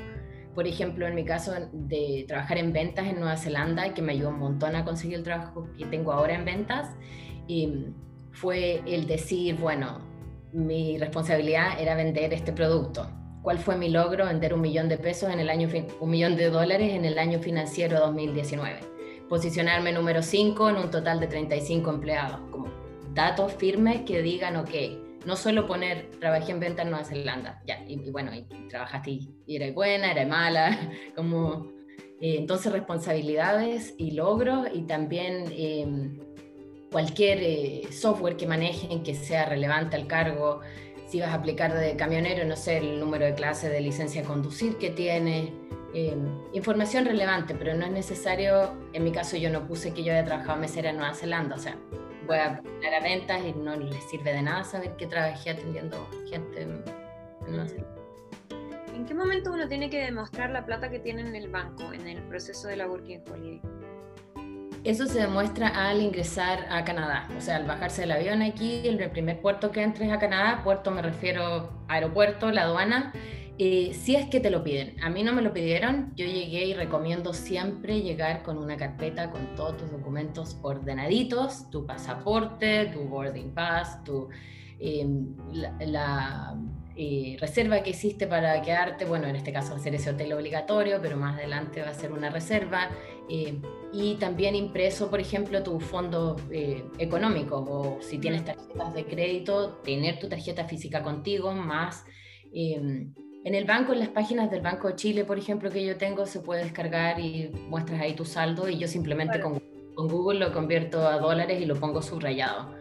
Por ejemplo, en mi caso de trabajar en ventas en Nueva Zelanda, que me ayudó un montón a conseguir el trabajo que tengo ahora en ventas, y fue el decir, bueno, mi responsabilidad era vender este producto. ¿Cuál fue mi logro? Vender un millón de pesos en el año, un millón de dólares en el año financiero 2019. Posicionarme número 5 en un total de 35 empleados. Como datos firmes que digan, ok, no solo poner trabajé en venta en Nueva Zelanda, ya, y, bueno, y, trabajaste y, era buena, era mala, [LAUGHS] como, eh, entonces responsabilidades y logros y también em, cualquier eh, software que manejen que sea relevante al cargo, si vas a aplicar de camionero, no sé, el número de clase de licencia a conducir que tiene, em, información relevante, pero no es necesario, en mi caso yo no puse que yo había trabajado mesera en Nueva Zelanda, o sea, voy a poner a ventas y no les sirve de nada saber que trabajé atendiendo gente. No sé. ¿En qué momento uno tiene que demostrar la plata que tiene en el banco en el proceso de la Working Holiday? Eso se demuestra al ingresar a Canadá, o sea, al bajarse del avión aquí, el primer puerto que entres a Canadá, puerto me refiero aeropuerto, la aduana, eh, si es que te lo piden. A mí no me lo pidieron, yo llegué y recomiendo siempre llegar con una carpeta con todos tus documentos ordenaditos, tu pasaporte, tu boarding pass, tu, em, la, eh, reserva que hiciste para quedarte, bueno, en este caso va a ser ese hotel obligatorio, pero más adelante va a ser una reserva, eh, y también impreso, por ejemplo, tu fondo económico, o si tienes tarjetas de crédito, tener tu tarjeta física contigo, más em, en el banco, en las páginas del Banco de Chile, por ejemplo, que yo tengo, se puede descargar y muestras ahí tu saldo y yo simplemente con, Google lo convierto a dólares y lo pongo subrayado.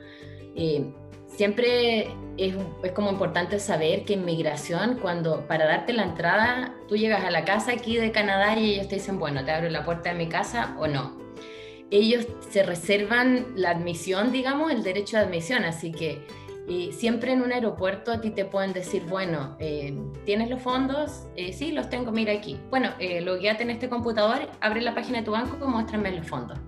Siempre es, como importante saber que en migración, cuando para darte la entrada, tú llegas a la casa aquí de Canadá y ellos te dicen, bueno, te abro la puerta de mi casa o no. Ellos se reservan la admisión, digamos, el derecho de admisión, así que siempre en un aeropuerto a ti te pueden decir, bueno, eh, ¿tienes los fondos? Eh, sí, los tengo, mira aquí. Bueno, eh, logueate en este computador, abre la página de tu banco y muéstrame los fondos.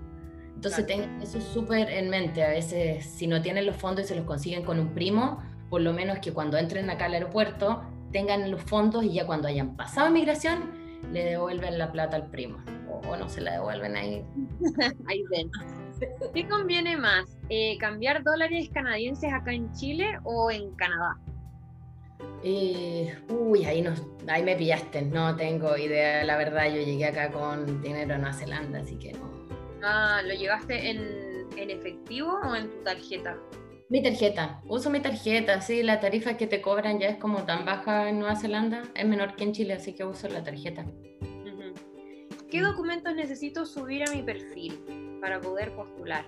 Entonces, ten eso súper en mente. A veces, si no tienen los fondos y se los consiguen con un primo, por lo menos que cuando entren acá al aeropuerto tengan los fondos y ya cuando hayan pasado migración, le devuelven la plata al primo. O, o no se la devuelven ahí. [LAUGHS] ahí ven. ¿Qué conviene más? Eh, ¿Cambiar dólares canadienses acá en Chile o en Canadá? Eh, uy, ahí, no, ahí me pillaste, no tengo idea, la verdad, yo llegué acá con dinero en Nueva Zelanda, así que no. Ah, ¿lo llevaste en, en efectivo o en tu tarjeta? Mi tarjeta, uso mi tarjeta, sí, la tarifa que te cobran ya es como tan baja en Nueva Zelanda, es menor que en Chile, así que uso la tarjeta. ¿Qué documentos necesito subir a mi perfil? para poder postular.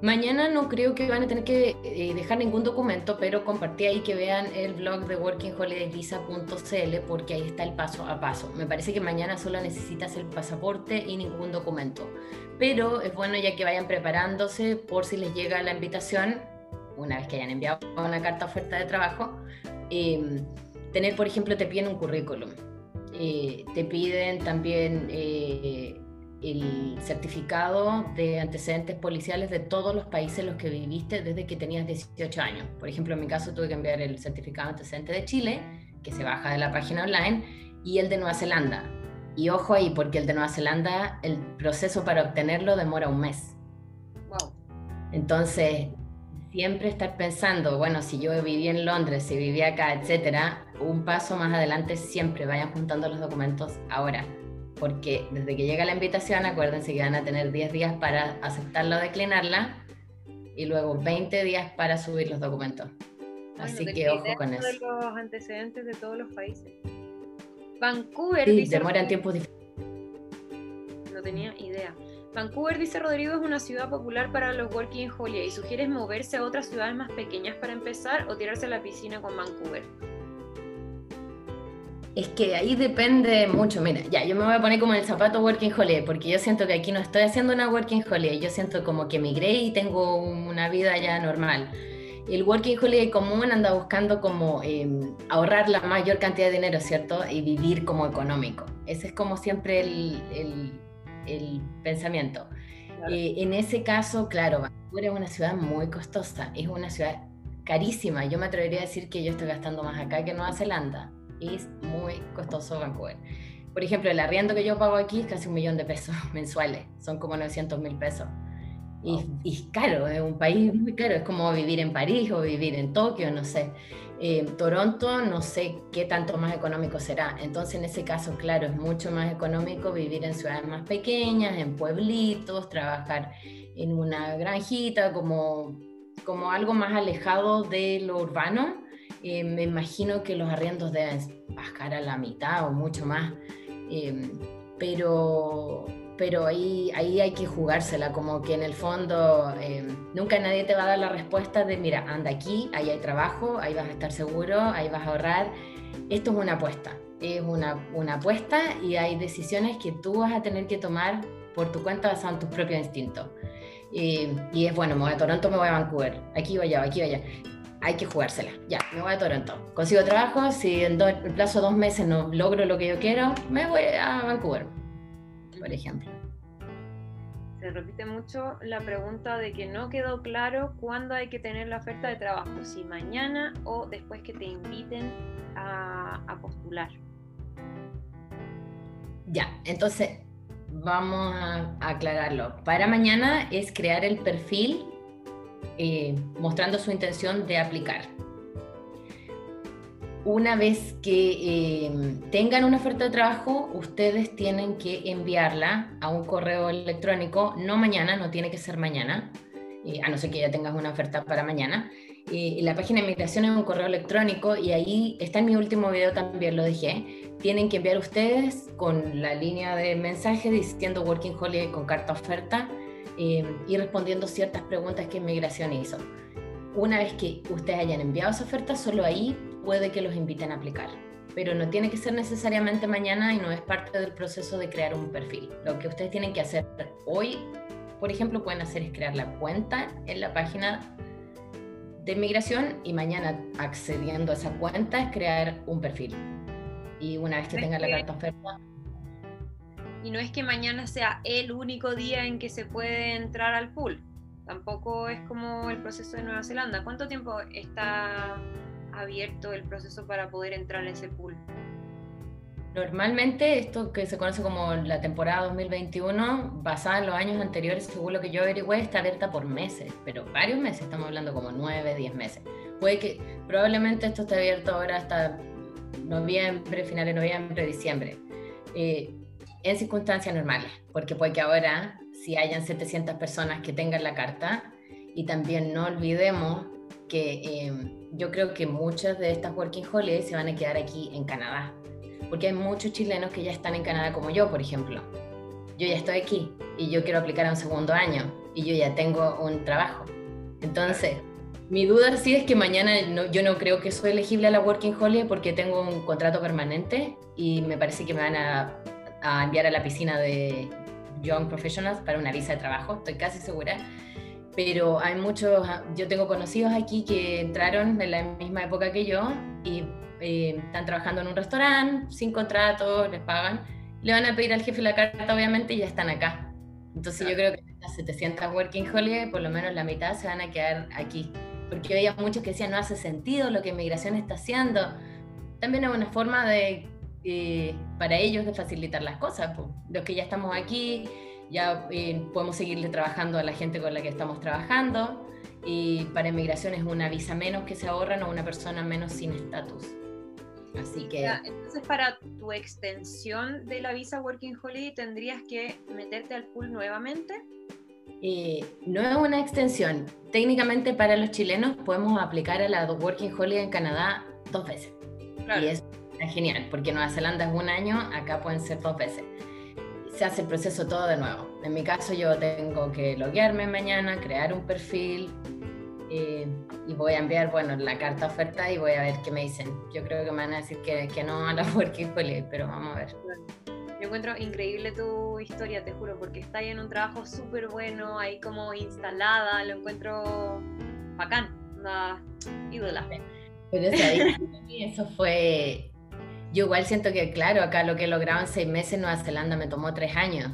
Mañana no creo que van a tener que eh, dejar ningún documento, pero compartí ahí que vean el blog de workingholidayvisa.cl porque ahí está el paso a paso. Me parece que mañana solo necesitas el pasaporte y ningún documento, pero es bueno ya que vayan preparándose por si les llega la invitación, una vez que hayan enviado una carta oferta de trabajo, em, tener, por ejemplo, te piden un currículum, eh, te piden también... El certificado de antecedentes policiales de todos los países en los que viviste desde que tenías 18 años. Por ejemplo, en mi caso tuve que enviar el certificado de antecedente de Chile, que se baja de la página online, y el de Nueva Zelanda. Y ojo ahí, porque el de Nueva Zelanda, el proceso para obtenerlo demora un mes. Wow. Entonces, siempre estar pensando, bueno, si yo viví en Londres, si viví acá, etcétera, un paso más adelante siempre vayan juntando los documentos ahora porque desde que llega la invitación, acuérdense que van a tener 10 días para aceptarla o declinarla y luego 20 días para subir los documentos. Así que ojo con eso. De los antecedentes de todos los países. Vancouver sí, dice demoran tiempos diferentes. No tenía idea. Vancouver, dice Rodrigo, es una ciudad popular para los working holiday. ¿Sugieres moverse a otras ciudades más pequeñas para empezar o tirarse a la piscina con Vancouver? Es que ahí depende mucho. Mira, ya, yo me voy a poner como el zapato Working Holiday, porque yo siento que aquí no estoy haciendo una Working Holiday, yo siento como que migré y tengo una vida ya normal. El Working Holiday común anda buscando como em, ahorrar la mayor cantidad de dinero, ¿cierto? Y vivir como económico. Ese es como siempre el, el, el pensamiento. Eh, en ese caso, claro, Vancouver es una ciudad muy costosa, es una ciudad carísima. Yo me atrevería a decir que yo estoy gastando más acá que en Nueva Zelanda. Es muy costoso Vancouver. Por ejemplo, el arriendo que yo pago aquí es casi un millón de pesos [LAUGHS] mensuales, son como 900 mil pesos. Y, y, caro, es un país muy caro, es como vivir en París o vivir en Tokio, no sé. Eh, Toronto no sé qué tanto más económico será. Entonces en ese caso, claro, es mucho más económico vivir en ciudades más pequeñas, en pueblitos, trabajar en una granjita, como, como algo más alejado de lo urbano. Eh, me imagino que los arriendos deben bajar a la mitad o mucho más. Eh, pero pero ahí, ahí hay que jugársela, como que en el fondo eh, nunca nadie te va a dar la respuesta de, mira, anda aquí, ahí hay trabajo, ahí vas a estar seguro, ahí vas a ahorrar. Esto es una apuesta, es una, una apuesta y hay decisiones que tú vas a tener que tomar por tu cuenta basado en tus propios instintos. Y es bueno, me voy a Toronto, me voy a Vancouver, aquí voy allá, aquí voy. Hay que jugársela. Ya, me voy a Toronto. Consigo trabajo, si en el plazo de dos meses no logro lo que yo quiero, me voy a Vancouver por ejemplo. Se repite mucho la pregunta de que no quedó claro cuándo hay que tener la oferta de trabajo, si mañana o después que te inviten a, postular. Ya, entonces vamos a, aclararlo. Para mañana es crear el perfil eh, mostrando su intención de aplicar una vez que eh, tengan una oferta de trabajo, ustedes tienen que enviarla a un correo electrónico, no mañana, no tiene que ser mañana, eh, a no ser que ya tengas una oferta para mañana. Eh, la página de migración es un correo electrónico y ahí está en mi último video también lo dejé. Tienen que enviar ustedes con la línea de mensaje diciendo Working Holiday con carta oferta y respondiendo ciertas preguntas que migración hizo. Una vez que ustedes hayan enviado esa oferta, solo ahí puede que los inviten a aplicar. Pero no tiene que ser necesariamente mañana y no es parte del proceso de crear un perfil. Lo que ustedes tienen que hacer hoy, por ejemplo, pueden hacer es crear la cuenta en la página de migración y mañana accediendo a esa cuenta es crear un perfil. Y una vez que tengan la carta oferta, y no es que mañana sea el único día en que se puede entrar al pool. Tampoco es como el proceso de Nueva Zelanda. ¿Cuánto tiempo está abierto el proceso para poder entrar en ese pool? Normalmente esto que se conoce como la temporada 2021, basada en los años anteriores, según lo que yo averigüé, está abierta por meses, pero varios meses, estamos hablando como 9, 10 meses. Puede que probablemente esto esté abierto ahora hasta noviembre, finales de noviembre, diciembre, eh, en circunstancias normales, porque puede que ahora, si hayan 700 personas que tengan la carta, y también no olvidemos que eh, yo creo que muchas de estas working holidays se van a quedar aquí en Canadá, porque hay muchos chilenos que ya están en Canadá como yo, por ejemplo. Yo ya estoy aquí y yo quiero aplicar a un segundo año y yo ya tengo un trabajo. Entonces, mi duda sí es que mañana yo no creo que soy elegible a la Working Holiday porque tengo un contrato permanente y me parece que me van a, a enviar a la piscina de Young Professionals para una visa de trabajo, estoy casi segura pero hay muchos, yo tengo conocidos aquí que entraron en la misma época que yo y eh, están trabajando en un restaurante, sin contrato, les pagan, le van a pedir al jefe la carta obviamente y ya están acá. Entonces yo creo que las 700 Working Holiday, por lo menos la mitad se van a quedar aquí. Porque había muchos que decían, no hace sentido lo que inmigración está haciendo. También es una forma de, eh, para ellos de facilitar las cosas. Pues. Los que ya estamos aquí, ya eh, podemos seguirle trabajando a la gente con la que estamos trabajando y para inmigración es una visa menos que se ahorran o una persona menos sin estatus. Así que... entonces para tu extensión de la visa Working Holiday tendrías que meterte al pool nuevamente. Eh, no es una extensión. Técnicamente para los chilenos podemos aplicar a la Working Holiday en Canadá dos veces. Y es genial, porque Nueva Zelanda es un año, acá pueden ser dos veces se hace el proceso todo de nuevo. En mi caso yo tengo que loguearme mañana, crear un perfil, eh, y voy a enviar, bueno, la carta oferta y voy a ver qué me dicen. Yo creo que me van a decir que, que no a la [LAUGHS] Working Holiday, pero vamos a ver. Yo encuentro increíble tu historia, te juro, porque está ahí en un trabajo súper bueno, ahí como instalada, lo encuentro bacán, una ídola. Pero eso, ahí, eso fue... Yo igual siento que, claro, acá lo que he logrado en seis meses en Nueva Zelanda me tomó tres años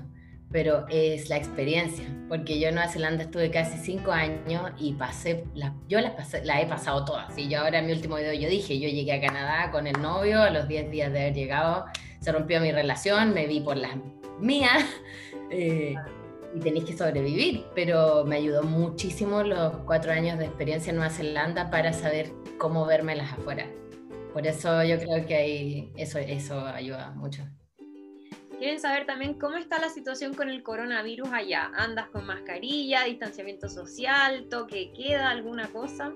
pero es la experiencia, porque yo en Nueva Zelanda estuve casi cinco años y pasé, yo las, pasé, he pasado todas, y yo ahora en mi último video yo dije, yo llegué a Canadá con el novio, a los 10 días de haber llegado, se rompió mi relación, me vi por las mías, [LAUGHS] eh, y tenéis que sobrevivir, pero me ayudó muchísimo los cuatro años de experiencia en Nueva Zelanda para saber cómo verme las afuera. Por eso yo creo que ahí eso, eso ayuda mucho. Quieren saber también cómo está la situación con el coronavirus allá. ¿Andas con mascarilla, distanciamiento social, toque queda, alguna cosa?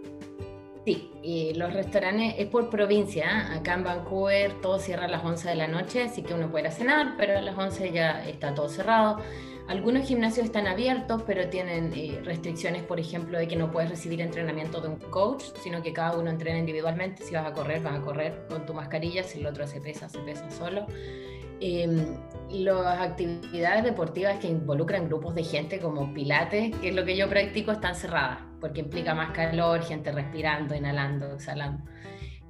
Sí, y los restaurantes es por provincia. ¿eh? Acá en Vancouver todo cierra a las 11 de la noche, así que uno puede ir a cenar, pero a las 11 ya está todo cerrado. Algunos gimnasios están abiertos, pero tienen eh, restricciones, por ejemplo, de que no puedes recibir entrenamiento de un coach, sino que cada uno entrena individualmente. Si vas a correr, vas a correr con tu mascarilla, si el otro hace pesa, se pesa solo. Eh, las actividades deportivas que involucran grupos de gente como pilates, que es lo que yo practico, están cerradas, porque implica más calor, gente respirando, inhalando, exhalando.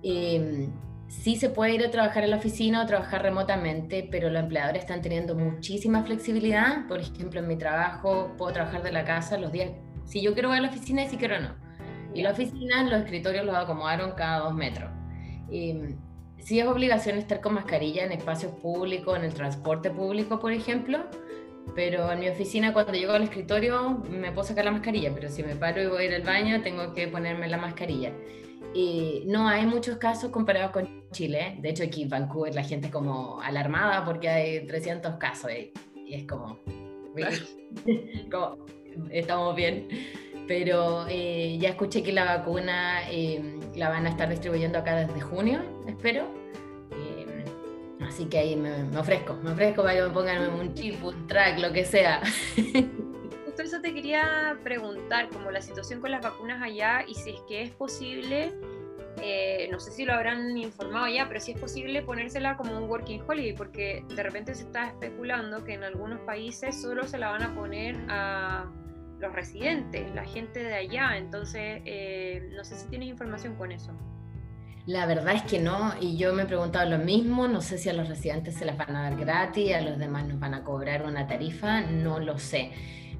Eh, sí se puede ir a trabajar en la oficina o trabajar remotamente, pero los empleadores están teniendo muchísima flexibilidad. Por ejemplo, en mi trabajo puedo trabajar de la casa los días, si yo quiero ir a la oficina y si quiero no. Y la oficina, los escritorios los acomodaron cada dos metros. Eh, sí es obligación estar con mascarilla en espacios públicos, en el transporte público, por ejemplo, pero en mi oficina cuando llego al escritorio me puedo sacar la mascarilla, pero si me paro y voy a ir al baño tengo que ponerme la mascarilla. Y no hay muchos casos comparados con Chile. De hecho, aquí en Vancouver la gente es como alarmada porque hay 300 casos y, es como, [LAUGHS] como, estamos bien. Pero eh, ya escuché que la vacuna eh, la van a estar distribuyendo acá desde junio, espero. Eh, así que ahí me, ofrezco, me ofrezco para que me pongan un chip, un track, lo que sea. [LAUGHS] Justo eso te quería preguntar, como la situación con las vacunas allá y si es que es posible no sé si lo habrán informado ya, pero si es posible ponérsela como un working holiday, porque de repente se está especulando que en algunos países solo se la van a poner a los residentes, la gente de allá. Entonces, eh, no sé si tienes información con eso. La verdad es que no, y yo me he preguntado lo mismo, no sé si a los residentes se las van a dar gratis, a los demás nos van a cobrar una tarifa, no lo sé.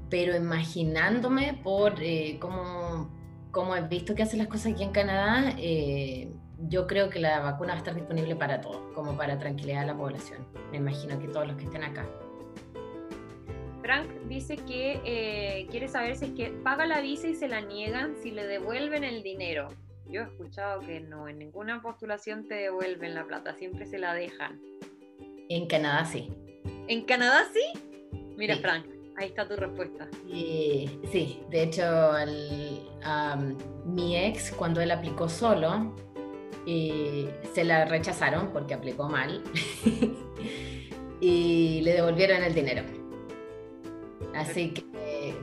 Pero imaginándome por eh, cómo, cómo, he visto que hacen las cosas aquí en Canadá, eh, yo creo que la vacuna va a estar disponible para todos, como para tranquilidad a la población. Me imagino que todos los que estén acá. Frank dice que eh, quiere saber si es que paga la visa y se la niegan, si le devuelven el dinero. Yo he escuchado que no, en ninguna postulación te devuelven la plata, siempre se la dejan. En Canadá sí. ¿En Canadá sí? Mira, Frank, ahí está tu respuesta. sí, de hecho, mi ex, cuando él aplicó solo, se la rechazaron porque aplicó mal [LAUGHS] y le devolvieron el dinero. Así que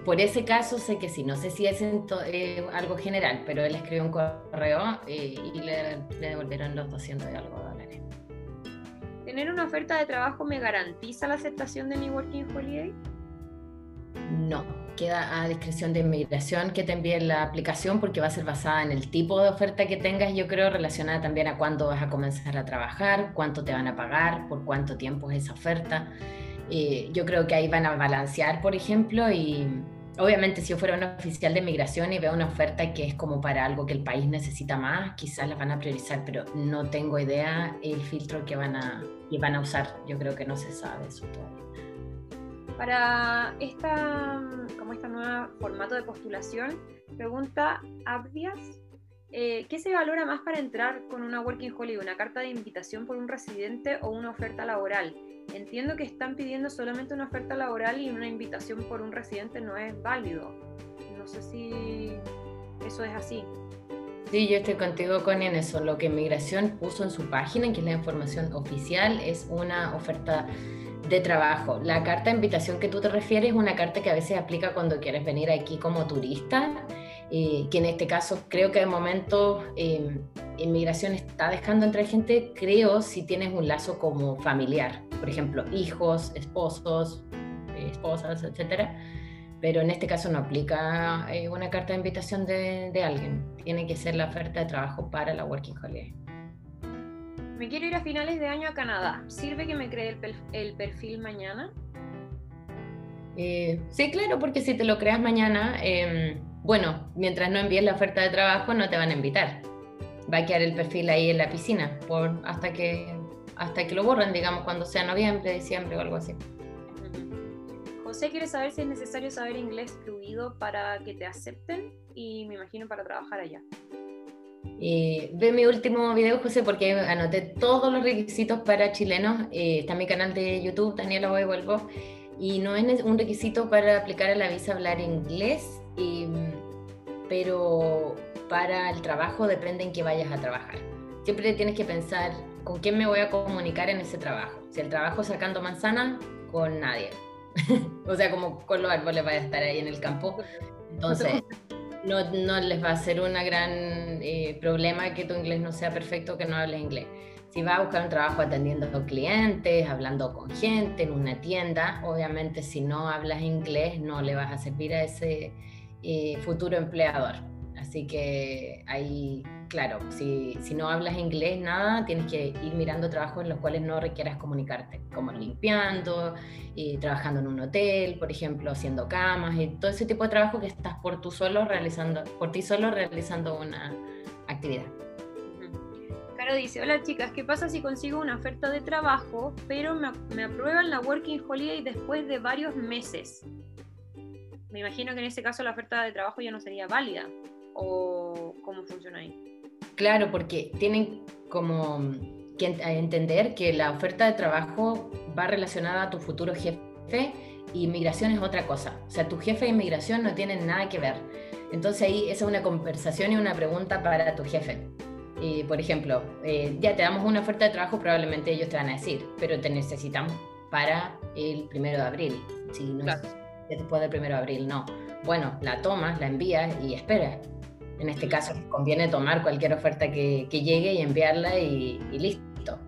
por ese caso sé que sí, no sé si es eh, algo general, pero él escribió un correo eh, y le, devolvieron los 200 y algo dólares. ¿Tener una oferta de trabajo me garantiza la aceptación de mi Working Holiday? No, queda a discreción de inmigración que te envíen la aplicación porque va a ser basada en el tipo de oferta que tengas, yo creo, relacionada también a cuándo vas a comenzar a trabajar, cuánto te van a pagar, por cuánto tiempo es esa oferta. Eh, yo creo que ahí van a balancear, por ejemplo, y obviamente si yo fuera un oficial de migración y veo una oferta que es como para algo que el país necesita más, quizás la van a priorizar, pero no tengo idea el filtro que van a, que van a usar. Yo creo que no se sabe eso todavía. Para esta, como esta nueva formato de postulación, pregunta Abdias, eh, ¿qué se valora más para entrar con una Working Holiday? ¿Una carta de invitación por un residente o una oferta laboral? Entiendo que están pidiendo solamente una oferta laboral y una invitación por un residente no es válido. No sé si eso es así. Sí, yo estoy contigo, con en eso. Lo que Migración puso en su página, que es la información oficial, es una oferta de trabajo. La carta de invitación que tú te refieres es una carta que a veces aplica cuando quieres venir aquí como turista eh, que en este caso creo que de momento eh, inmigración está dejando entrar gente, creo, si tienes un lazo como familiar, por ejemplo, hijos, esposos, esposas, etcétera. Pero en este caso no aplica eh, una carta de invitación de, de, alguien. Tiene que ser la oferta de trabajo para la Working Holiday. Me quiero ir a finales de año a Canadá. ¿Sirve que me cree el, el perfil mañana? Eh, sí, claro, porque si te lo creas mañana, eh, bueno, mientras no envíes la oferta de trabajo, no te van a invitar. Va a quedar el perfil ahí en la piscina por, hasta, que, hasta que lo borren, digamos, cuando sea noviembre, diciembre o algo así. José quiere saber si es necesario saber inglés fluido para que te acepten y me imagino para trabajar allá. Eh, ve mi último video, José, porque anoté todos los requisitos para chilenos. Eh, está mi canal de YouTube, Daniela Voy Vuelvo. Y no es un requisito para aplicar a la visa hablar inglés, pero para el trabajo depende en que vayas a trabajar. Siempre tienes que pensar con quién me voy a comunicar en ese trabajo. Si el trabajo sacando manzana, con nadie. [LAUGHS] o sea, como con los árboles vaya a estar ahí en el campo. Entonces, no, no les va a ser un gran eh, problema que tu inglés no sea perfecto, que no hables inglés. Si vas a buscar un trabajo atendiendo a clientes, hablando con gente en una tienda, obviamente si no hablas inglés no le vas a servir a ese eh, futuro empleador. Así que ahí, claro, si, no hablas inglés, nada, tienes que ir mirando trabajos en los cuales no requieras comunicarte, como limpiando, y trabajando en un hotel, por ejemplo, haciendo camas, y todo ese tipo de trabajo que estás por, tú solo realizando, por ti solo realizando una actividad dice, hola chicas, ¿qué pasa si consigo una oferta de trabajo, pero me, aprueban la Working Holiday después de varios meses? Me imagino que en ese caso la oferta de trabajo ya no sería válida. ¿O cómo funciona ahí? Claro, porque tienen como que entender que la oferta de trabajo va relacionada a tu futuro jefe y inmigración es otra cosa. O sea, tu jefe e inmigración no tienen nada que ver. Entonces ahí esa es una conversación y una pregunta para tu jefe por ejemplo, eh, ya te damos una oferta de trabajo, probablemente ellos te van a decir, pero te necesitamos para el primero de abril. Si no después del primero de abril, no. Bueno, la tomas, la envías y esperas. En este caso, conviene tomar cualquier oferta que, que llegue y enviarla y, listo.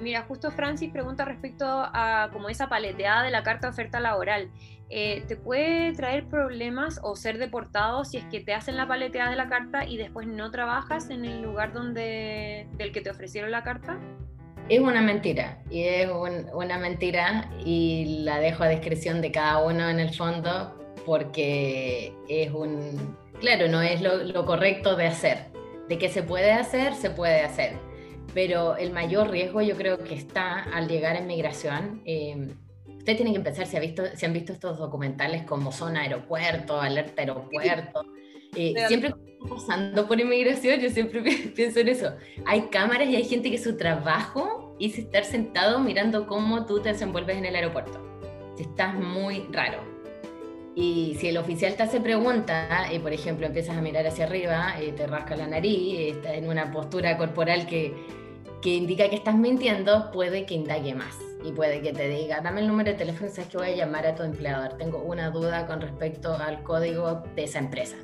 Mira, justo Francis pregunta respecto a como esa paleteada de la carta de oferta laboral. Eh, te puede traer problemas o ser deportado si es que te hacen la paleteada de la carta y después no trabajas en el lugar donde del que te ofrecieron la carta? Es una mentira y es una mentira y la dejo a discreción de cada uno en el fondo porque es un, claro, no es lo, correcto de hacer. De que se puede hacer, se puede hacer. Pero el mayor riesgo yo creo que está al llegar a inmigración. Eh, Ustedes tienen que pensar si, ha visto, si han visto estos documentales como Zona Aeropuerto, Alerta Aeropuerto. Eh, siempre pasando por inmigración, yo siempre [LAUGHS] pienso en eso. Hay cámaras y hay gente que su trabajo es estar sentado mirando cómo tú te desenvuelves en el aeropuerto. Estás muy raro. Y si el oficial te hace pregunta, y por ejemplo empiezas a mirar hacia arriba, y te rasca la nariz, estás en una postura corporal que, que indica que estás mintiendo, puede que indague más y puede que te diga, dame el número de teléfono, sabes que voy a llamar a tu empleador. Tengo una duda con respecto al código de esa empresa.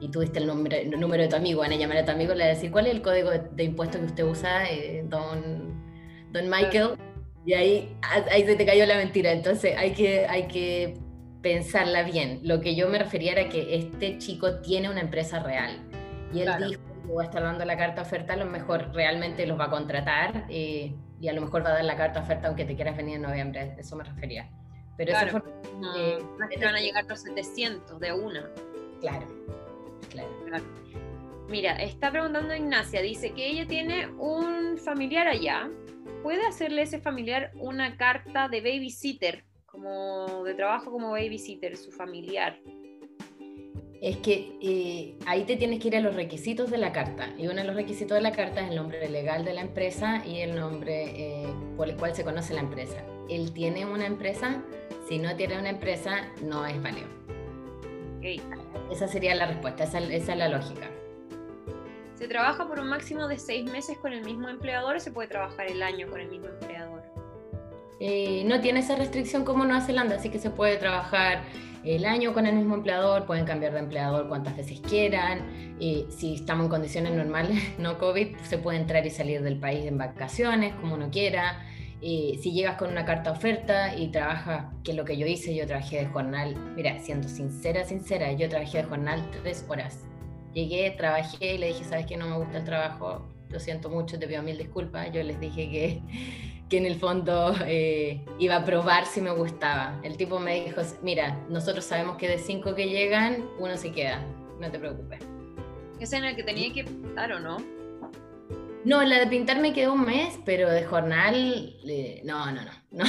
Y tú diste el número, el número de tu amigo, van a llamar a tu amigo le a decir, ¿cuál es el código de, impuesto que usted usa, eh, don, don Michael? Y ahí, ahí se te cayó la mentira. Entonces hay que, hay que pensarla bien. Lo que yo me refería era que este chico tiene una empresa real. Y él dijo que va a estar dando la carta oferta, a lo mejor realmente los va a contratar. Eh, y a lo mejor va a dar la carta oferta aunque te quieras venir en noviembre, eso me refería. Pero claro. eso fue, te van a llegar los 700 de una. Claro, claro. Mira, está preguntando Ignacia, dice que ella tiene un familiar allá, ¿puede hacerle ese familiar una carta de babysitter, como de trabajo como babysitter, su familiar? es que eh, ahí te tienes que ir a los requisitos de la carta. Y uno de los requisitos de la carta es el nombre legal de la empresa y el nombre eh, por el cual se conoce la empresa. Él tiene una empresa, si no tiene una empresa, no es válido. Esa sería la respuesta, esa, esa, es la lógica. ¿Se trabaja por un máximo de seis meses con el mismo empleador o se puede trabajar el año con el mismo empleador? Eh, no tiene esa restricción como Nueva Zelanda, así que se puede trabajar el año con el mismo empleador, pueden cambiar de empleador cuantas veces quieran, si estamos en condiciones normales, [LAUGHS] no COVID, se puede entrar y salir del país en vacaciones, como uno quiera. si llegas con una carta oferta y trabajas, que lo que yo hice, yo trabajé de jornal, mira, siendo sincera, sincera, yo trabajé de jornal tres horas. Llegué, trabajé y le dije, ¿sabes qué? No me gusta el trabajo, lo siento mucho, te pido mil disculpas. Yo les dije que, que en el fondo eh, iba a probar si me gustaba. El tipo me dijo, mira, nosotros sabemos que de cinco que llegan, uno se queda, no te preocupes. ¿Es en el que tenía que pintar o no? No, la de pintar me quedó un mes, pero de jornal, no, no, no, [LAUGHS] no,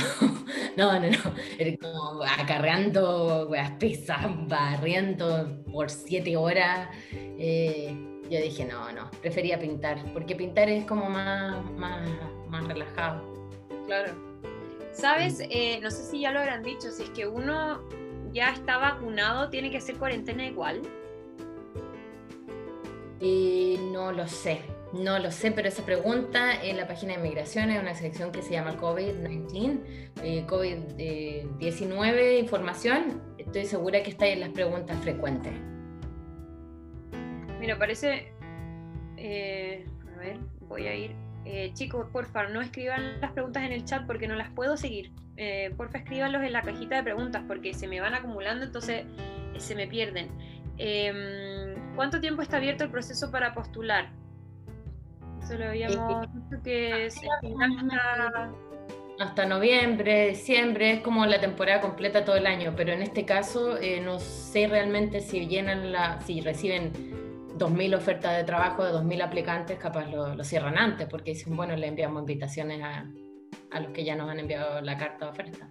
no, no, no, era como acarreando weas pesas, barriendo por siete horas. Eh, yo dije, no, no, prefería pintar, porque pintar es como más, más, más relajado. Claro. Sabes, eh, no sé si ya lo habrán dicho, si es que uno ya está vacunado, tiene que hacer cuarentena igual. Eh, no lo sé, no lo sé, pero esa pregunta en la página de migración es una sección que se llama COVID-19, eh, COVID-19 información. Estoy segura que está en las preguntas frecuentes. Mira, parece. Eh, a ver, voy a ir. Eh, chicos, porfa, no escriban las preguntas en el chat porque no las puedo seguir. Eh, porfa, escríbanlos en la cajita de preguntas porque se me van acumulando, entonces se me pierden. Em, ¿Cuánto tiempo está abierto el proceso para postular? Eso lo habíamos visto que es hasta... hasta noviembre, diciembre, es como la temporada completa todo el año, pero en este caso no sé realmente si llenan la, si reciben 2.000 ofertas de trabajo de 2.000 aplicantes, capaz lo, cierran antes, porque dicen, bueno, le enviamos invitaciones a, a, los que ya nos han enviado la carta de oferta.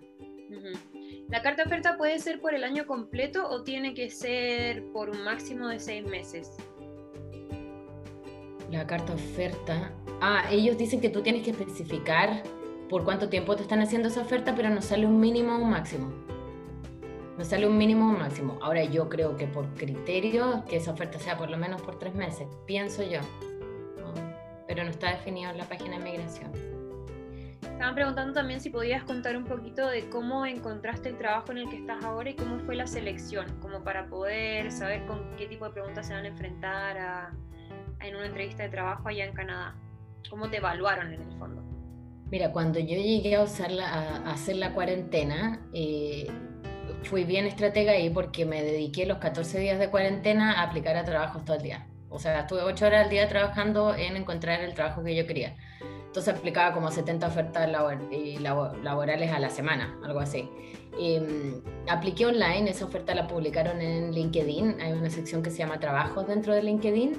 ¿La carta de oferta puede ser por el año completo o tiene que ser por un máximo de seis meses? La carta de oferta. Ah, ellos dicen que tú tienes que especificar por cuánto tiempo te están haciendo esa oferta, pero no sale un mínimo o un máximo. Me sale un mínimo o un máximo. Ahora yo creo que por criterio, que esa oferta sea por lo menos por tres meses, pienso yo. pero no está definido en la página de migración. Estaban preguntando también si podías contar un poquito de cómo encontraste el trabajo en el que estás ahora y cómo fue la selección, como para poder saber con qué tipo de preguntas se van a enfrentar en una entrevista de trabajo allá en Canadá. ¿Cómo te evaluaron en el fondo? Mira, cuando yo llegué a, usarla, a, hacer la cuarentena, eh, fui bien estratega ahí porque me dediqué los 14 días de cuarentena a aplicar a trabajos todo el día. O sea, estuve 8 horas al día trabajando en encontrar el trabajo que yo quería. Entonces aplicaba como 70 ofertas laborales a la semana, algo así. Em, apliqué online, esa oferta la publicaron en LinkedIn, hay una sección que se llama Trabajos dentro de LinkedIn,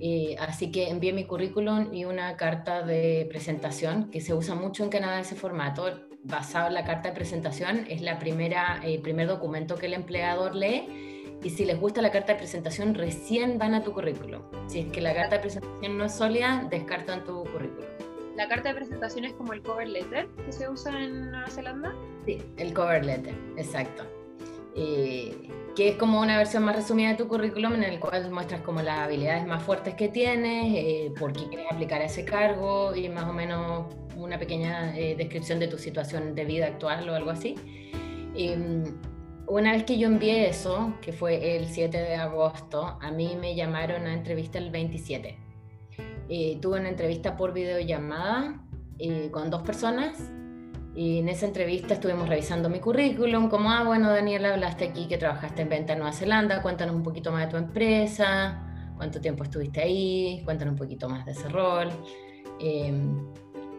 eh, así que envié mi currículum y una carta de presentación, que se usa mucho en Canadá ese formato, basado en la carta de presentación, es la primera, el primer documento que el empleador lee y si les gusta la carta de presentación recién van a tu currículum. Si es que la carta de presentación no es sólida, descartan tu currículum. ¿La carta de presentación es como el cover letter que se usa en Nueva Zelanda? Sí, el cover letter, exacto. Eh, que es como una versión más resumida de tu currículum en el cual muestras como las habilidades más fuertes que tienes, eh, por qué quieres aplicar a ese cargo y más o menos una pequeña eh, descripción de tu situación de vida actual o algo así. Em, una vez que yo envié eso, que fue el 7 de agosto, a mí me llamaron a entrevista el 27 eh, tuve una entrevista por videollamada eh, con dos personas y en esa entrevista estuvimos revisando mi currículum, como, ah, bueno, Daniela, hablaste aquí que trabajaste en venta en Nueva Zelanda, cuéntanos un poquito más de tu empresa, cuánto tiempo estuviste ahí, cuéntanos un poquito más de ese rol. Em,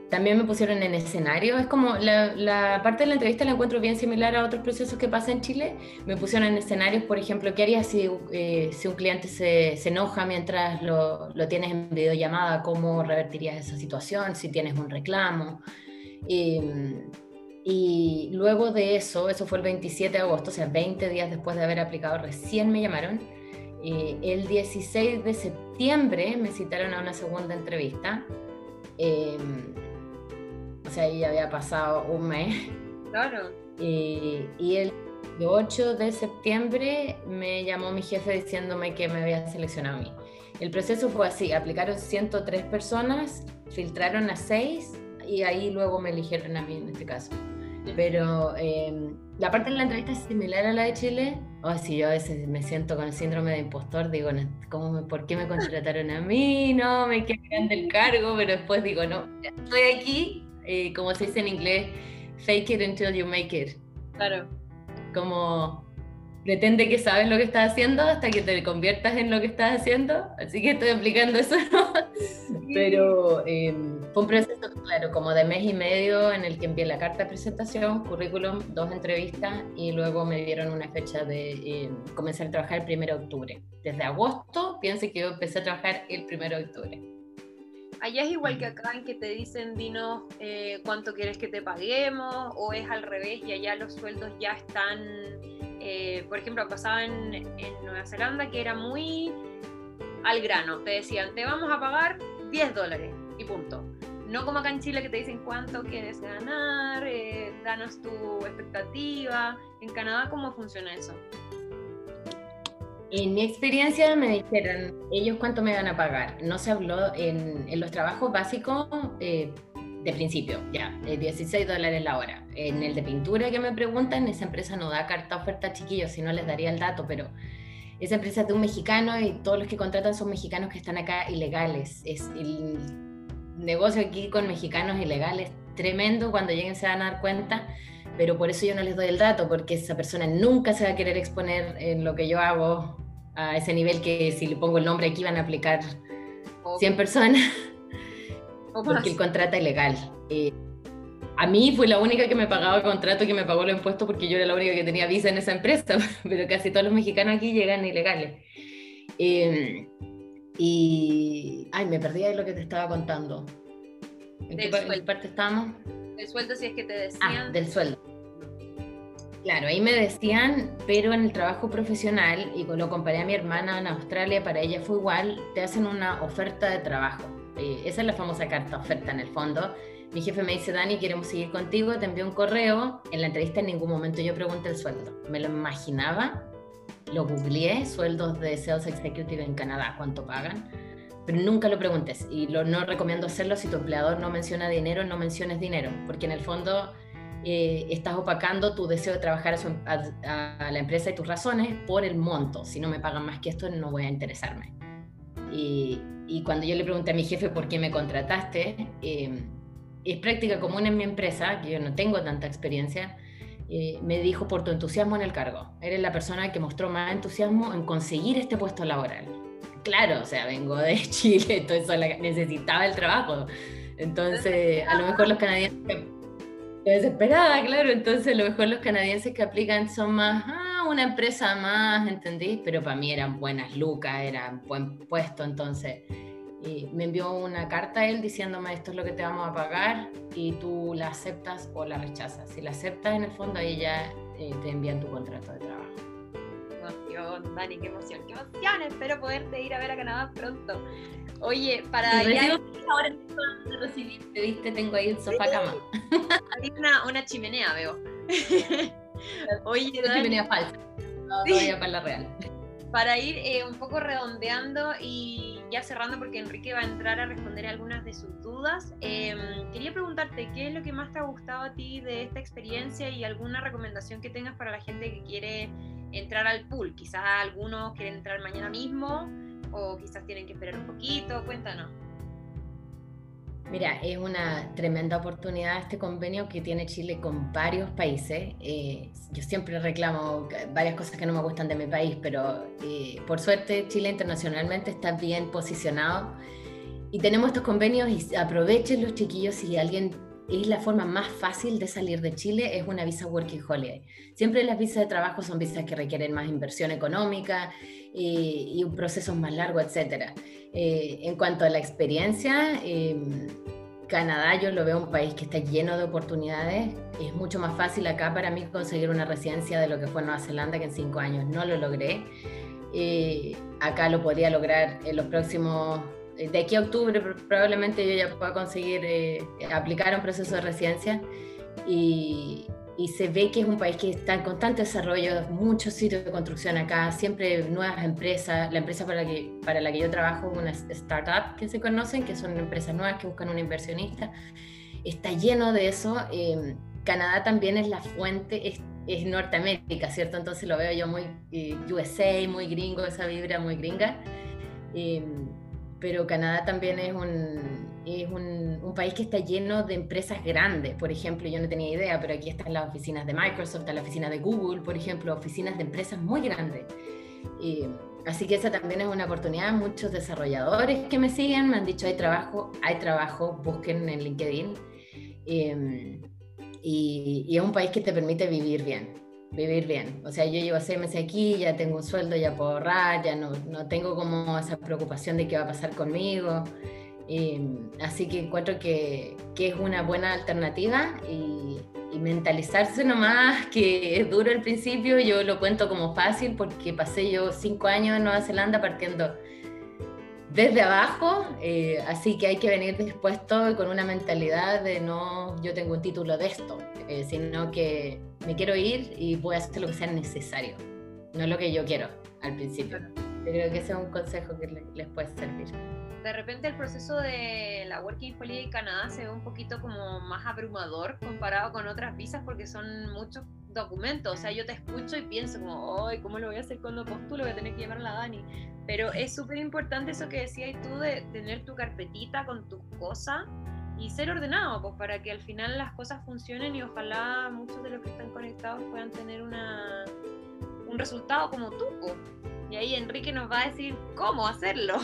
también me pusieron en escenario, es como la, parte de la entrevista la encuentro bien similar a otros procesos que pasa en Chile. Me pusieron en escenarios, por ejemplo, ¿qué harías si, eh, si un cliente se, se, enoja mientras lo, lo, tienes en videollamada? ¿Cómo revertirías esa situación? Si tienes un reclamo. Y luego de eso, eso fue el 27 de agosto, o sea, 20 días después de haber aplicado, recién me llamaron. Eh, el 16 de septiembre me citaron a una segunda entrevista. Eh, o sea, ahí había pasado un mes. Claro. Y, y el 8 de septiembre me llamó mi jefe diciéndome que me había seleccionado a mí. El proceso fue así, aplicaron 103 personas, filtraron a 6 y ahí luego me eligieron a mí en este caso. Pero em, la parte de la entrevista es similar a la de Chile. Oh, si yo a veces me siento con el síndrome de impostor, digo, ¿cómo ¿por qué me contrataron a mí? No, me quedan del cargo, pero después digo, no, estoy aquí, eh, como se dice en inglés, fake it until you make it. Claro. Como pretende que sabes lo que estás haciendo hasta que te conviertas en lo que estás haciendo. Así que estoy aplicando eso. Pero em, fue un proceso, claro, como de mes y medio en el que envié la carta de presentación, currículum, dos entrevistas y luego me dieron una fecha de em, comenzar a trabajar el 1 de octubre. Desde agosto, piense que yo empecé a trabajar el 1 de octubre. Allá es igual que acá en que te dicen, dinos eh, cuánto quieres que te paguemos, o es al revés y allá los sueldos ya están eh, por ejemplo, pasaba en, en, Nueva Zelanda que era muy al grano. Te decían, te vamos a pagar 10 dólares y punto. No como acá en Chile que te dicen cuánto quieres ganar, eh, tu expectativa. En Canadá, ¿cómo funciona eso? En mi experiencia me dijeron ellos cuánto me van a pagar. No se habló en, los trabajos básicos, eh, de principio, ya, 16 eh, dólares la hora. En el de pintura que me preguntan, esa empresa no da carta oferta chiquillos, si no les daría el dato, pero esa empresa es de un mexicano y todos los que contratan son mexicanos que están acá ilegales. Negocio aquí con mexicanos ilegales tremendo, cuando lleguen se van a dar cuenta, pero por eso yo no les doy el dato, porque esa persona nunca se va a querer exponer en lo que yo hago a ese nivel que si le pongo el nombre aquí van a aplicar 100 personas [LAUGHS] porque el contrato es ilegal. Eh, a mí fue la única que me pagaba el contrato, que me pagó los impuestos porque yo era la única que tenía visa en esa empresa, [LAUGHS] pero casi todos los mexicanos aquí llegan ilegales. Em, y, ay, me perdí de lo que te estaba contando. ¿En qué parte estábamos? Del sueldo, si es que te decían. Ah, del sueldo. Claro, ahí me decían, pero en el trabajo profesional, y lo comparé a mi hermana en Australia, para ella fue igual, te hacen una oferta de trabajo. Eh, esa es la famosa carta oferta en el fondo. Mi jefe me dice, Dani, queremos seguir contigo, te envío un correo. En la entrevista en ningún momento yo pregunté el sueldo. Me lo imaginaba, lo googleé, sueldos de Sales Executive en Canadá, cuánto pagan, pero nunca lo preguntes. Y lo, no recomiendo hacerlo si tu empleador no menciona dinero, no menciones dinero, porque en el fondo eh, estás opacando tu deseo de trabajar a, a, la empresa y tus razones por el monto. Si no me pagan más que esto, no voy a interesarme. Y, y cuando yo le pregunté a mi jefe por qué me contrataste, eh, es práctica común en mi empresa, que yo no tengo tanta experiencia, eh, me dijo por tu entusiasmo en el cargo. Eres la persona que mostró más entusiasmo en conseguir este puesto laboral. Claro, o sea, vengo de [LAUGHS] Chile, entonces necesitaba el trabajo. Entonces, a lo mejor los canadienses desesperada, claro. Entonces, a lo mejor los canadienses que aplican son más, ah, una empresa más, ¿entendí? Pero para mí eran buenas lucas, eran buen puesto. Entonces, me envió una carta a él diciéndome esto es lo que te vamos a pagar y tú la aceptas o la rechazas. Si la aceptas, en el fondo, ahí ya eh, te envían tu contrato de trabajo. Qué emoción, Dani, qué emoción, qué emoción. Espero poderte ir a ver a Canadá pronto. Oye, para ya... ahora te viste, tengo ahí el sofá cama. Hay una, una chimenea, veo. [LAUGHS] Oye, una chimenea falsa. No, todavía para la real. Para ir eh, un poco redondeando y ya cerrando, porque Enrique va a entrar a responder algunas de sus dudas, em, quería preguntarte qué es lo que más te ha gustado a ti de esta experiencia y alguna recomendación que tengas para la gente que quiere entrar al pool. Quizás algunos quieren entrar mañana mismo o quizás tienen que esperar un poquito? Cuéntanos. Mira, es una tremenda oportunidad este convenio que tiene Chile con varios países. Eh, yo siempre reclamo varias cosas que no me gustan de mi país, pero eh, por suerte Chile internacionalmente está bien posicionado y tenemos estos convenios y aprovechen los chiquillos si alguien es la forma más fácil de salir de Chile, es una visa Working Holiday. Siempre las visas de trabajo son visas que requieren más inversión económica y, y un proceso más largo, etc. Eh, en cuanto a la experiencia, em, Canadá yo lo veo un país que está lleno de oportunidades. Es mucho más fácil acá para mí conseguir una residencia de lo que fue Nueva Zelanda, que en cinco años no lo logré. Eh, acá lo podría lograr en los próximos de aquí a octubre probablemente yo ya pueda conseguir eh, aplicar un proceso de residencia y, se ve que es un país que está en constante desarrollo, muchos sitios de construcción acá, siempre nuevas empresas, la empresa para la que, para la que yo trabajo es una startup que se conocen, que son empresas nuevas que buscan un inversionista, está lleno de eso. Eh, Canadá también es la fuente, es, Norteamérica, ¿cierto? Entonces lo veo yo muy eh, USA, muy gringo, esa vibra muy gringa. Em, pero Canadá también es, un, es un, país que está lleno de empresas grandes. Por ejemplo, yo no tenía idea, pero aquí están las oficinas de Microsoft, está la oficina de Google, por ejemplo, oficinas de empresas muy grandes. Em, Así que esa también es una oportunidad. Muchos desarrolladores que me siguen me han dicho hay trabajo, hay trabajo, busquen en LinkedIn. Em, y, es un país que te permite vivir bien, vivir bien. O sea, yo llevo seis meses aquí, ya tengo un sueldo, ya puedo ahorrar, ya no, no tengo como esa preocupación de qué va a pasar conmigo. Em, así que encuentro que, que, es una buena alternativa y, y mentalizarse nomás [LAUGHS] que es duro al principio, yo lo cuento como fácil porque pasé yo cinco años en Nueva Zelanda partiendo desde abajo, eh, así que hay que venir dispuesto con una mentalidad de no, yo tengo un título de esto, eh, sino que me quiero ir y voy a hacer lo que sea necesario, no lo que yo quiero al principio. creo que ese es un consejo que les puede servir de repente el proceso de la Working Holiday en Canadá se ve un poquito como más abrumador comparado con otras visas porque son muchos documentos. O sea, yo te escucho y pienso como, ay, ¿cómo lo voy a hacer cuando postulo? Voy a tener que llamar a la Dani. Pero es súper importante eso que decías tú de tener tu carpetita con tus cosas y ser ordenado, pues para que al final las cosas funcionen y ojalá muchos de los que están conectados puedan tener una, un resultado como tú. Pues. Y ahí Enrique nos va a decir cómo hacerlo.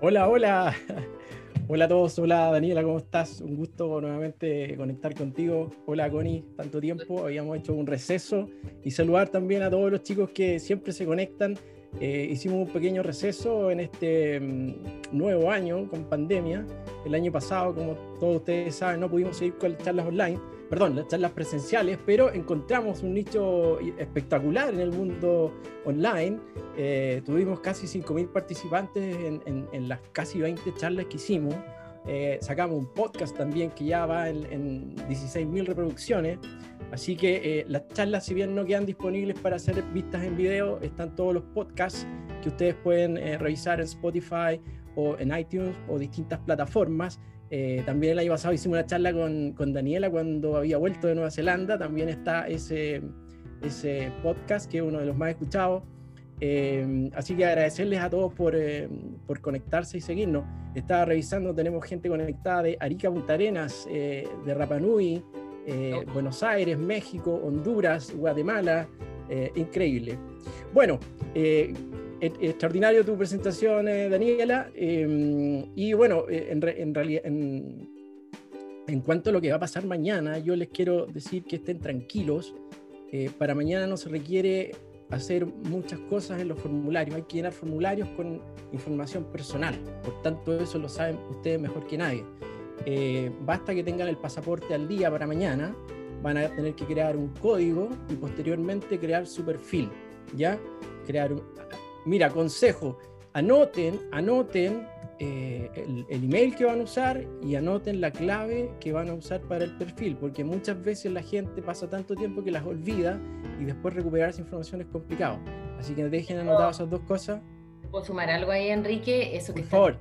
Hola, hola. [LAUGHS] Hola a todos, hola Daniela, ¿cómo estás? Un gusto nuevamente conectar contigo. Hola Connie, tanto tiempo, habíamos hecho un receso y saludar también a todos los chicos que siempre se conectan. Eh, hicimos un pequeño receso en este mm, nuevo año con pandemia. El año pasado, como todos ustedes saben, no pudimos seguir con las charlas online perdón, las charlas presenciales, pero encontramos un nicho espectacular en el mundo online. Eh, tuvimos casi 5.000 participantes en, las casi 20 charlas que hicimos. Eh, sacamos un podcast también que ya va en, en 16.000 reproducciones. Así que eh, las charlas, si bien no quedan disponibles para ser vistas en video, están todos los podcasts que ustedes pueden revisar en Spotify o en iTunes o distintas plataformas eh, también el año pasado hicimos una charla con, con, Daniela cuando había vuelto de Nueva Zelanda. También está ese, ese podcast que es uno de los más escuchados. Eh, así que agradecerles a todos por, eh, por, conectarse y seguirnos. Estaba revisando, tenemos gente conectada de Arica Punta Arenas, de Rapanui, Buenos Aires, México, Honduras, Guatemala. increíble. Bueno, extraordinario tu presentación, eh, Daniela. Em, y bueno, eh, en, en realidad, en, en, cuanto a lo que va a pasar mañana, yo les quiero decir que estén tranquilos. Eh, para mañana no se requiere hacer muchas cosas en los formularios. Hay que llenar formularios con información personal. Por tanto, eso lo saben ustedes mejor que nadie. basta que tengan el pasaporte al día para mañana. Van a tener que crear un código y posteriormente crear su perfil. ¿Ya? Crear un, Mira, consejo, anoten, anoten eh, el, email que van a usar y anoten la clave que van a usar para el perfil, porque muchas veces la gente pasa tanto tiempo que las olvida y después recuperar esa información es complicado. Así que dejen anotadas esas dos cosas. ¿Puedo sumar algo ahí, Enrique? Eso que Por favor.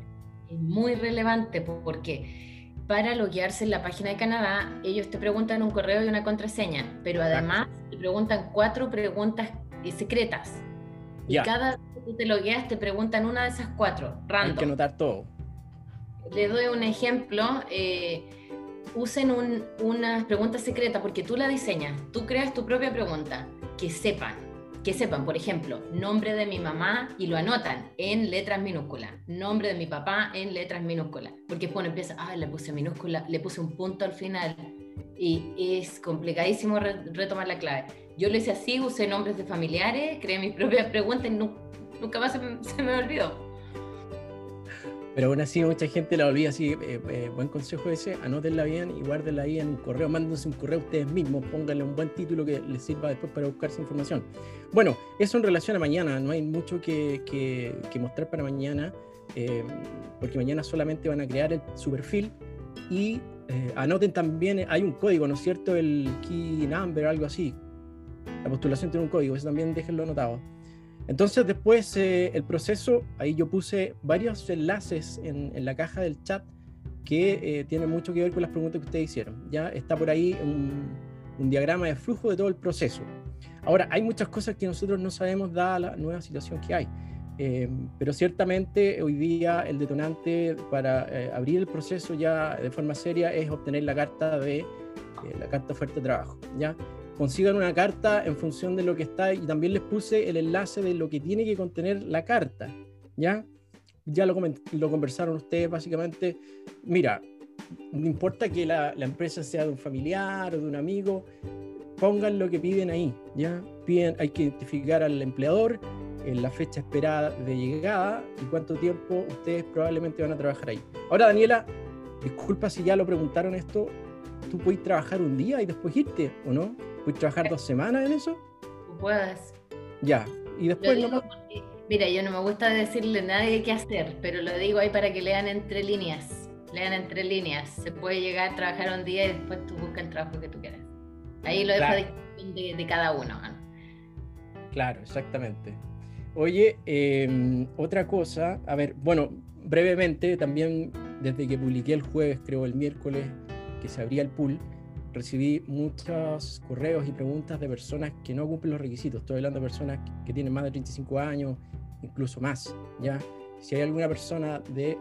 es muy relevante porque para loguearse en la página de Canadá, ellos te preguntan un correo y una contraseña, pero además te preguntan cuatro preguntas secretas. Y cada tú te logueas te preguntan una de esas cuatro, random. Hay que notar todo. Le doy un ejemplo. Eh, usen unas preguntas secretas porque tú la diseñas, tú creas tu propia pregunta, que sepan, que sepan, por ejemplo, nombre de mi mamá y lo anotan en letras minúsculas, nombre de mi papá en letras minúsculas, porque bueno, empieza, ah, le puse minúscula, le puse un punto al final y es complicadísimo retomar la clave. Yo lo hice así, usé nombres de familiares, creé mis propias preguntas y nunca más [LAUGHS] se me, olvidó. Pero aún así mucha gente la olvida, así eh, eh, buen consejo ese, anótenla bien y guárdenla ahí en un correo, mándense un correo ustedes mismos, pónganle un buen título que les sirva después para buscar esa información. Bueno, eso en relación a mañana, no hay mucho que, que, mostrar para mañana, eh, porque mañana solamente van a crear el, su perfil y eh, anoten también, hay un código, ¿no es cierto? El key number, algo así. La postulación tiene un código, eso también déjenlo anotado. Entonces después eh, el proceso, ahí yo puse varios enlaces en, la caja del chat que tiene mucho que ver con las preguntas que ustedes hicieron. Ya está por ahí un, diagrama de flujo de todo el proceso. Ahora, hay muchas cosas que nosotros no sabemos dada la nueva situación que hay. Eh, pero ciertamente hoy día el detonante para eh, abrir el proceso ya de forma seria es obtener la carta de eh, la carta oferta de trabajo. ¿ya? Consigan una carta en función de lo que está y también les puse el enlace de lo que tiene que contener la carta. ¿ya? Ya lo, lo conversaron ustedes básicamente. Mira, no importa que la, la, empresa sea de un familiar o de un amigo, pongan lo que piden ahí. ¿ya? Piden, hay que identificar al empleador en la fecha esperada de llegada y cuánto tiempo ustedes probablemente van a trabajar ahí. Ahora, Daniela, disculpa si ya lo preguntaron esto, ¿tú puedes trabajar un día y después irte o no? ¿Puedes trabajar dos semanas en eso? Puedes. Ya, y después... No... Mira, yo no me gusta decirle a nadie qué hacer, pero lo digo ahí para que lean entre líneas. Lean entre líneas. Se puede llegar a trabajar un día y después tú buscas el trabajo que tú quieras. Ahí lo dejo a discusión de, de, cada uno. ¿no? Claro, exactamente. Oye, em, otra cosa, a ver, bueno, brevemente, también desde que publiqué el jueves, creo el miércoles, que se abría el pool, recibí muchos correos y preguntas de personas que no cumplen los requisitos. Estoy hablando de personas que tienen más de 35 años, incluso más, ¿ya? Si hay alguna persona de,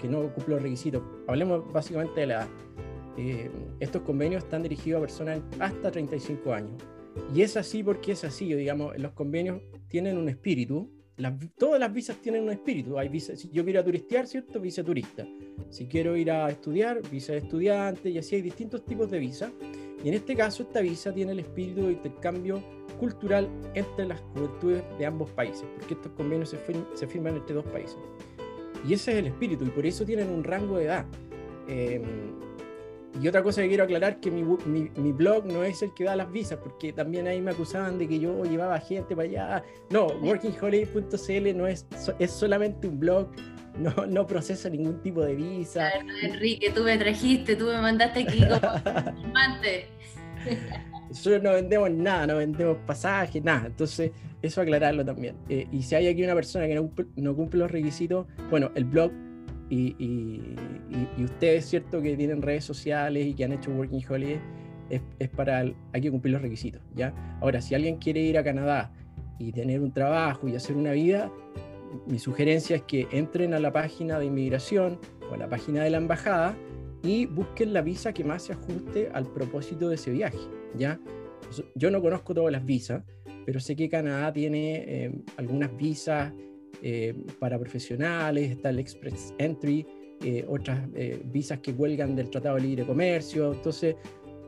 que no cumple los requisitos, hablemos básicamente de la edad. Eh, estos convenios están dirigidos a personas hasta 35 años. Y es así porque es así, digamos, los convenios tienen un espíritu, todas las visas tienen un espíritu. Hay visas, si yo quiero ir a turistear, ¿cierto? Visa turista. Si quiero ir a estudiar, visa de estudiante, y así hay distintos tipos de visas. Y en este caso, esta visa tiene el espíritu de intercambio cultural entre las juventudes de ambos países, porque estos convenios se, se firman entre dos países. Y ese es el espíritu, y por eso tienen un rango de edad. Eh, y otra cosa que quiero aclarar, que mi, mi, blog no es el que da las visas, porque también ahí me acusaban de que yo llevaba gente para allá. No, workingholiday.cl no es, es solamente un blog, no, no procesa ningún tipo de visa. Enrique, tú me trajiste, tú me mandaste aquí como [LAUGHS] Nosotros no vendemos nada, no vendemos pasajes, nada. Entonces, eso aclararlo también. Eh, y si hay aquí una persona que no, no cumple los requisitos, bueno, el blog y, ustedes, ¿cierto? Que tienen redes sociales y que han hecho Working Holiday, es, para, hay que cumplir los requisitos, ¿ya? Ahora, si alguien quiere ir a Canadá y tener un trabajo y hacer una vida, mi sugerencia es que entren a la página de inmigración o a la página de la embajada y busquen la visa que más se ajuste al propósito de ese viaje, ¿ya? Yo no conozco todas las visas, pero sé que Canadá tiene eh, algunas visas eh, para profesionales, está el Express Entry, eh, otras eh, visas que cuelgan del Tratado de Libre Comercio, entonces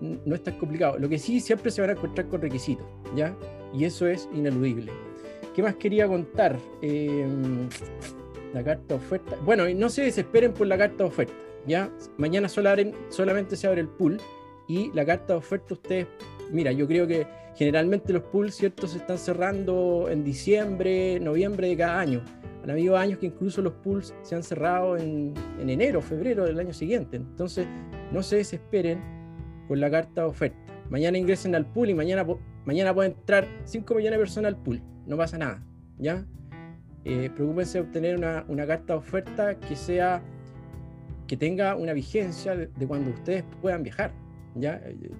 no es tan complicado. Lo que sí, siempre se van a encontrar con requisitos, ¿ya? Y eso es ineludible. ¿Qué más quería contar? Em, la carta oferta. Bueno, no se desesperen por la carta de oferta, ¿ya? Mañana solamente se abre el pool y la carta de oferta ustedes, mira, yo creo que generalmente los pools, ¿cierto? Se están cerrando en diciembre, noviembre de cada año. Han habido años que incluso los pools se han cerrado en, enero, febrero del año siguiente. Entonces, no se desesperen con la carta de oferta. Mañana ingresen al pool y mañana, mañana pueden entrar 5 millones de personas al pool. No pasa nada, ¿ya? Eh, preocúpense de obtener una, una, carta de oferta que sea que tenga una vigencia de, de cuando ustedes puedan viajar. ¿ya? Eh,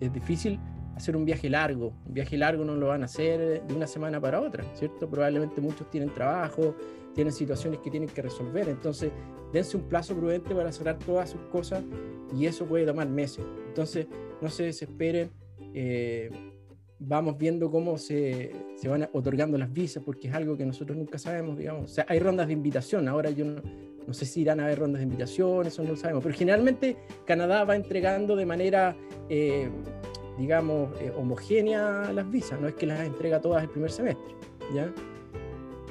es difícil hacer un viaje largo. Un viaje largo no lo van a hacer de una semana para otra, ¿cierto? Probablemente muchos tienen trabajo, tienen situaciones que tienen que resolver. Entonces, dense un plazo prudente para cerrar todas sus cosas y eso puede tomar meses. Entonces, no se desesperen. Eh, vamos viendo cómo se, se, van otorgando las visas, porque es algo que nosotros nunca sabemos, digamos. O sea, hay rondas de invitación. Ahora yo no, sé si irán a haber rondas de invitación, eso no lo sabemos. Pero generalmente Canadá va entregando de manera... Eh, digamos, eh, homogénea las visas, no es que las entrega todas el primer semestre, ¿ya?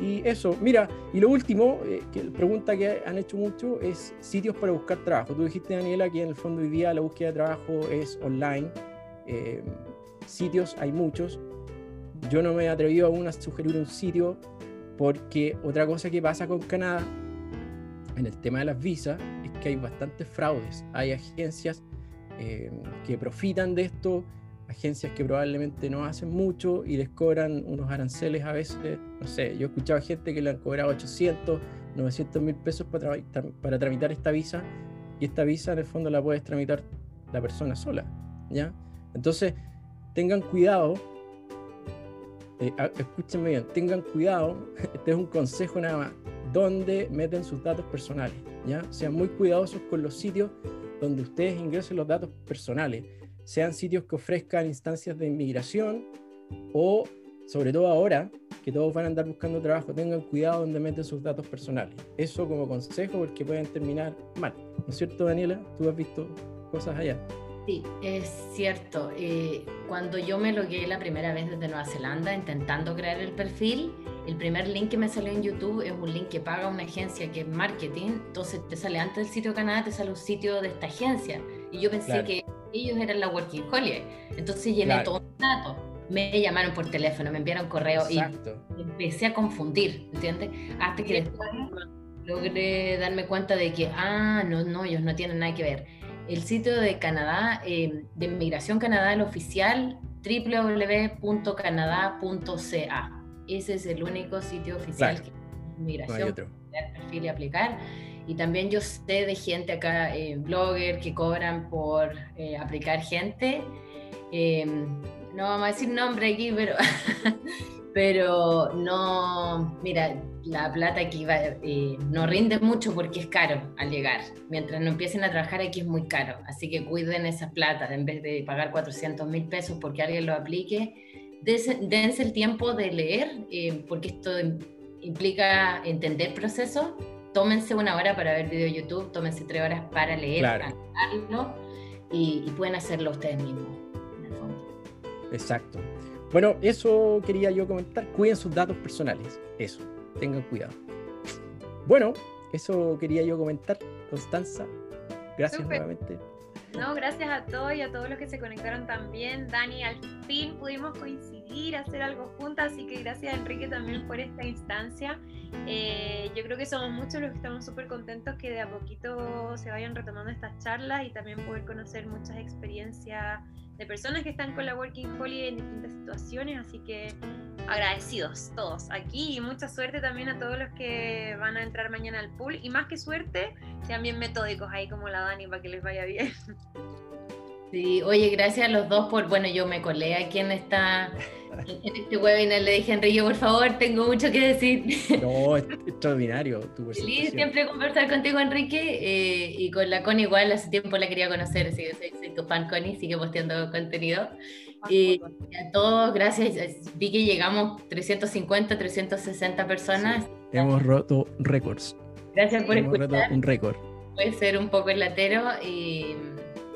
Y eso, mira, y lo último, eh, que pregunta que han hecho mucho es sitios para buscar trabajo. Tú dijiste, Daniela, que en el fondo hoy día la búsqueda de trabajo es online. Eh, sitios hay muchos. Yo no me he atrevido aún a sugerir un sitio porque otra cosa que pasa con Canadá en el tema de las visas es que hay bastantes fraudes. Hay agencias eh, que profitan de esto, agencias que probablemente no hacen mucho y les cobran unos aranceles a veces, no sé, yo he escuchado gente que le han cobrado 800, 900 mil pesos para, para tramitar esta visa y esta visa en el fondo la puedes tramitar la persona sola, ¿ya? Entonces, tengan cuidado, eh, escúchenme bien, tengan cuidado, [LAUGHS] este es un consejo nada más, donde meten sus datos personales, ¿ya? Sean muy cuidadosos con los sitios donde ustedes ingresen los datos personales, sean sitios que ofrezcan instancias de inmigración o, sobre todo ahora, que todos van a andar buscando trabajo, tengan cuidado donde meten sus datos personales. Eso como consejo porque pueden terminar mal. ¿No es cierto, Daniela? Tú has visto cosas allá. Sí, es cierto. Eh, cuando yo me logué la primera vez desde Nueva Zelanda intentando crear el perfil, el primer link que me salió en YouTube es un link que paga una agencia que es marketing. Entonces te sale antes del sitio de Canadá, te sale un sitio de esta agencia. Y yo pensé que ellos eran la Working Holiday. Entonces llené todos los datos. Me llamaron por teléfono, me enviaron correo y empecé a confundir, ¿entiendes? Hasta que después logré darme cuenta de que, ah, no, no, ellos no tienen nada que ver el sitio de Canadá, eh, de Inmigración Canadá, el oficial, www.canadá.ca. Ese es el único sitio oficial que inmigración perfil y aplicar. Y también yo sé de gente acá, eh, blogger, que cobran por eh, aplicar gente. no vamos a decir nombre aquí, pero, [LAUGHS] pero no, mira, la plata aquí va, eh, no rinde mucho porque es caro al llegar. Mientras no empiecen a trabajar aquí es muy caro. Así que cuiden esas plata en vez de pagar 400 mil pesos porque alguien lo aplique. Dense, el tiempo de leer eh, porque esto implica entender procesos. Tómense una hora para ver video YouTube, tómense tres horas para leer, para y, y pueden hacerlo ustedes mismos. En el fondo. Exacto. Bueno, eso quería yo comentar. Cuiden sus datos personales. Eso tengan cuidado. Bueno, eso quería yo comentar, Constanza. Gracias nuevamente. No, gracias a todos y a todos los que se conectaron también. Dani, al fin pudimos coincidir, hacer algo juntas, así que gracias Enrique también por esta instancia. Eh, yo creo que somos muchos los que estamos súper contentos que de a poquito se vayan retomando estas charlas y también poder conocer muchas experiencias de personas que están con la Working Holiday en distintas situaciones, así que agradecidos todos aquí y mucha suerte también a todos los que van a entrar mañana al pool y más que suerte, sean bien metódicos ahí como la Dani para que les vaya bien. [LAUGHS] Sí, oye, gracias a los dos por, bueno, yo me colé aquí en esta en este webinar le dije a Enrique, por favor, tengo mucho que decir. No, es extraordinario tu Feliz siempre conversar contigo, Enrique, eh, y con la Connie igual, hace tiempo la quería conocer, así que soy, tu fan Connie, sigue posteando contenido. Y a todos, gracias. Vi que llegamos 350, 360 personas. hemos roto récords. Gracias por hemos escuchar. Roto un récord. Puede ser un poco el latero y,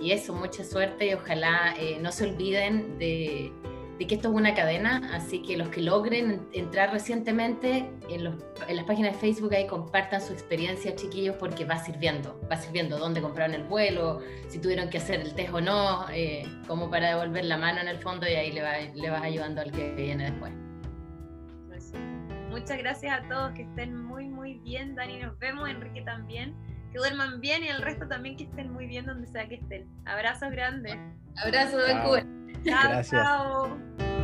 y eso, mucha suerte y ojalá eh, no se olviden de que esto es una cadena, así que los que logren entrar recientemente en, las páginas de Facebook ahí compartan su experiencia, chiquillos, porque va sirviendo, va sirviendo dónde compraron el vuelo, si tuvieron que hacer el test o no, eh, como para devolver la mano en el fondo y ahí le, le vas ayudando al que viene después. Muchas gracias a todos, que estén muy, muy bien. Dani, nos vemos, Enrique también. Que duerman bien y el resto también que estén muy bien donde sea que estén. Abrazos grandes. Abrazos de Cuba. Chao, chao.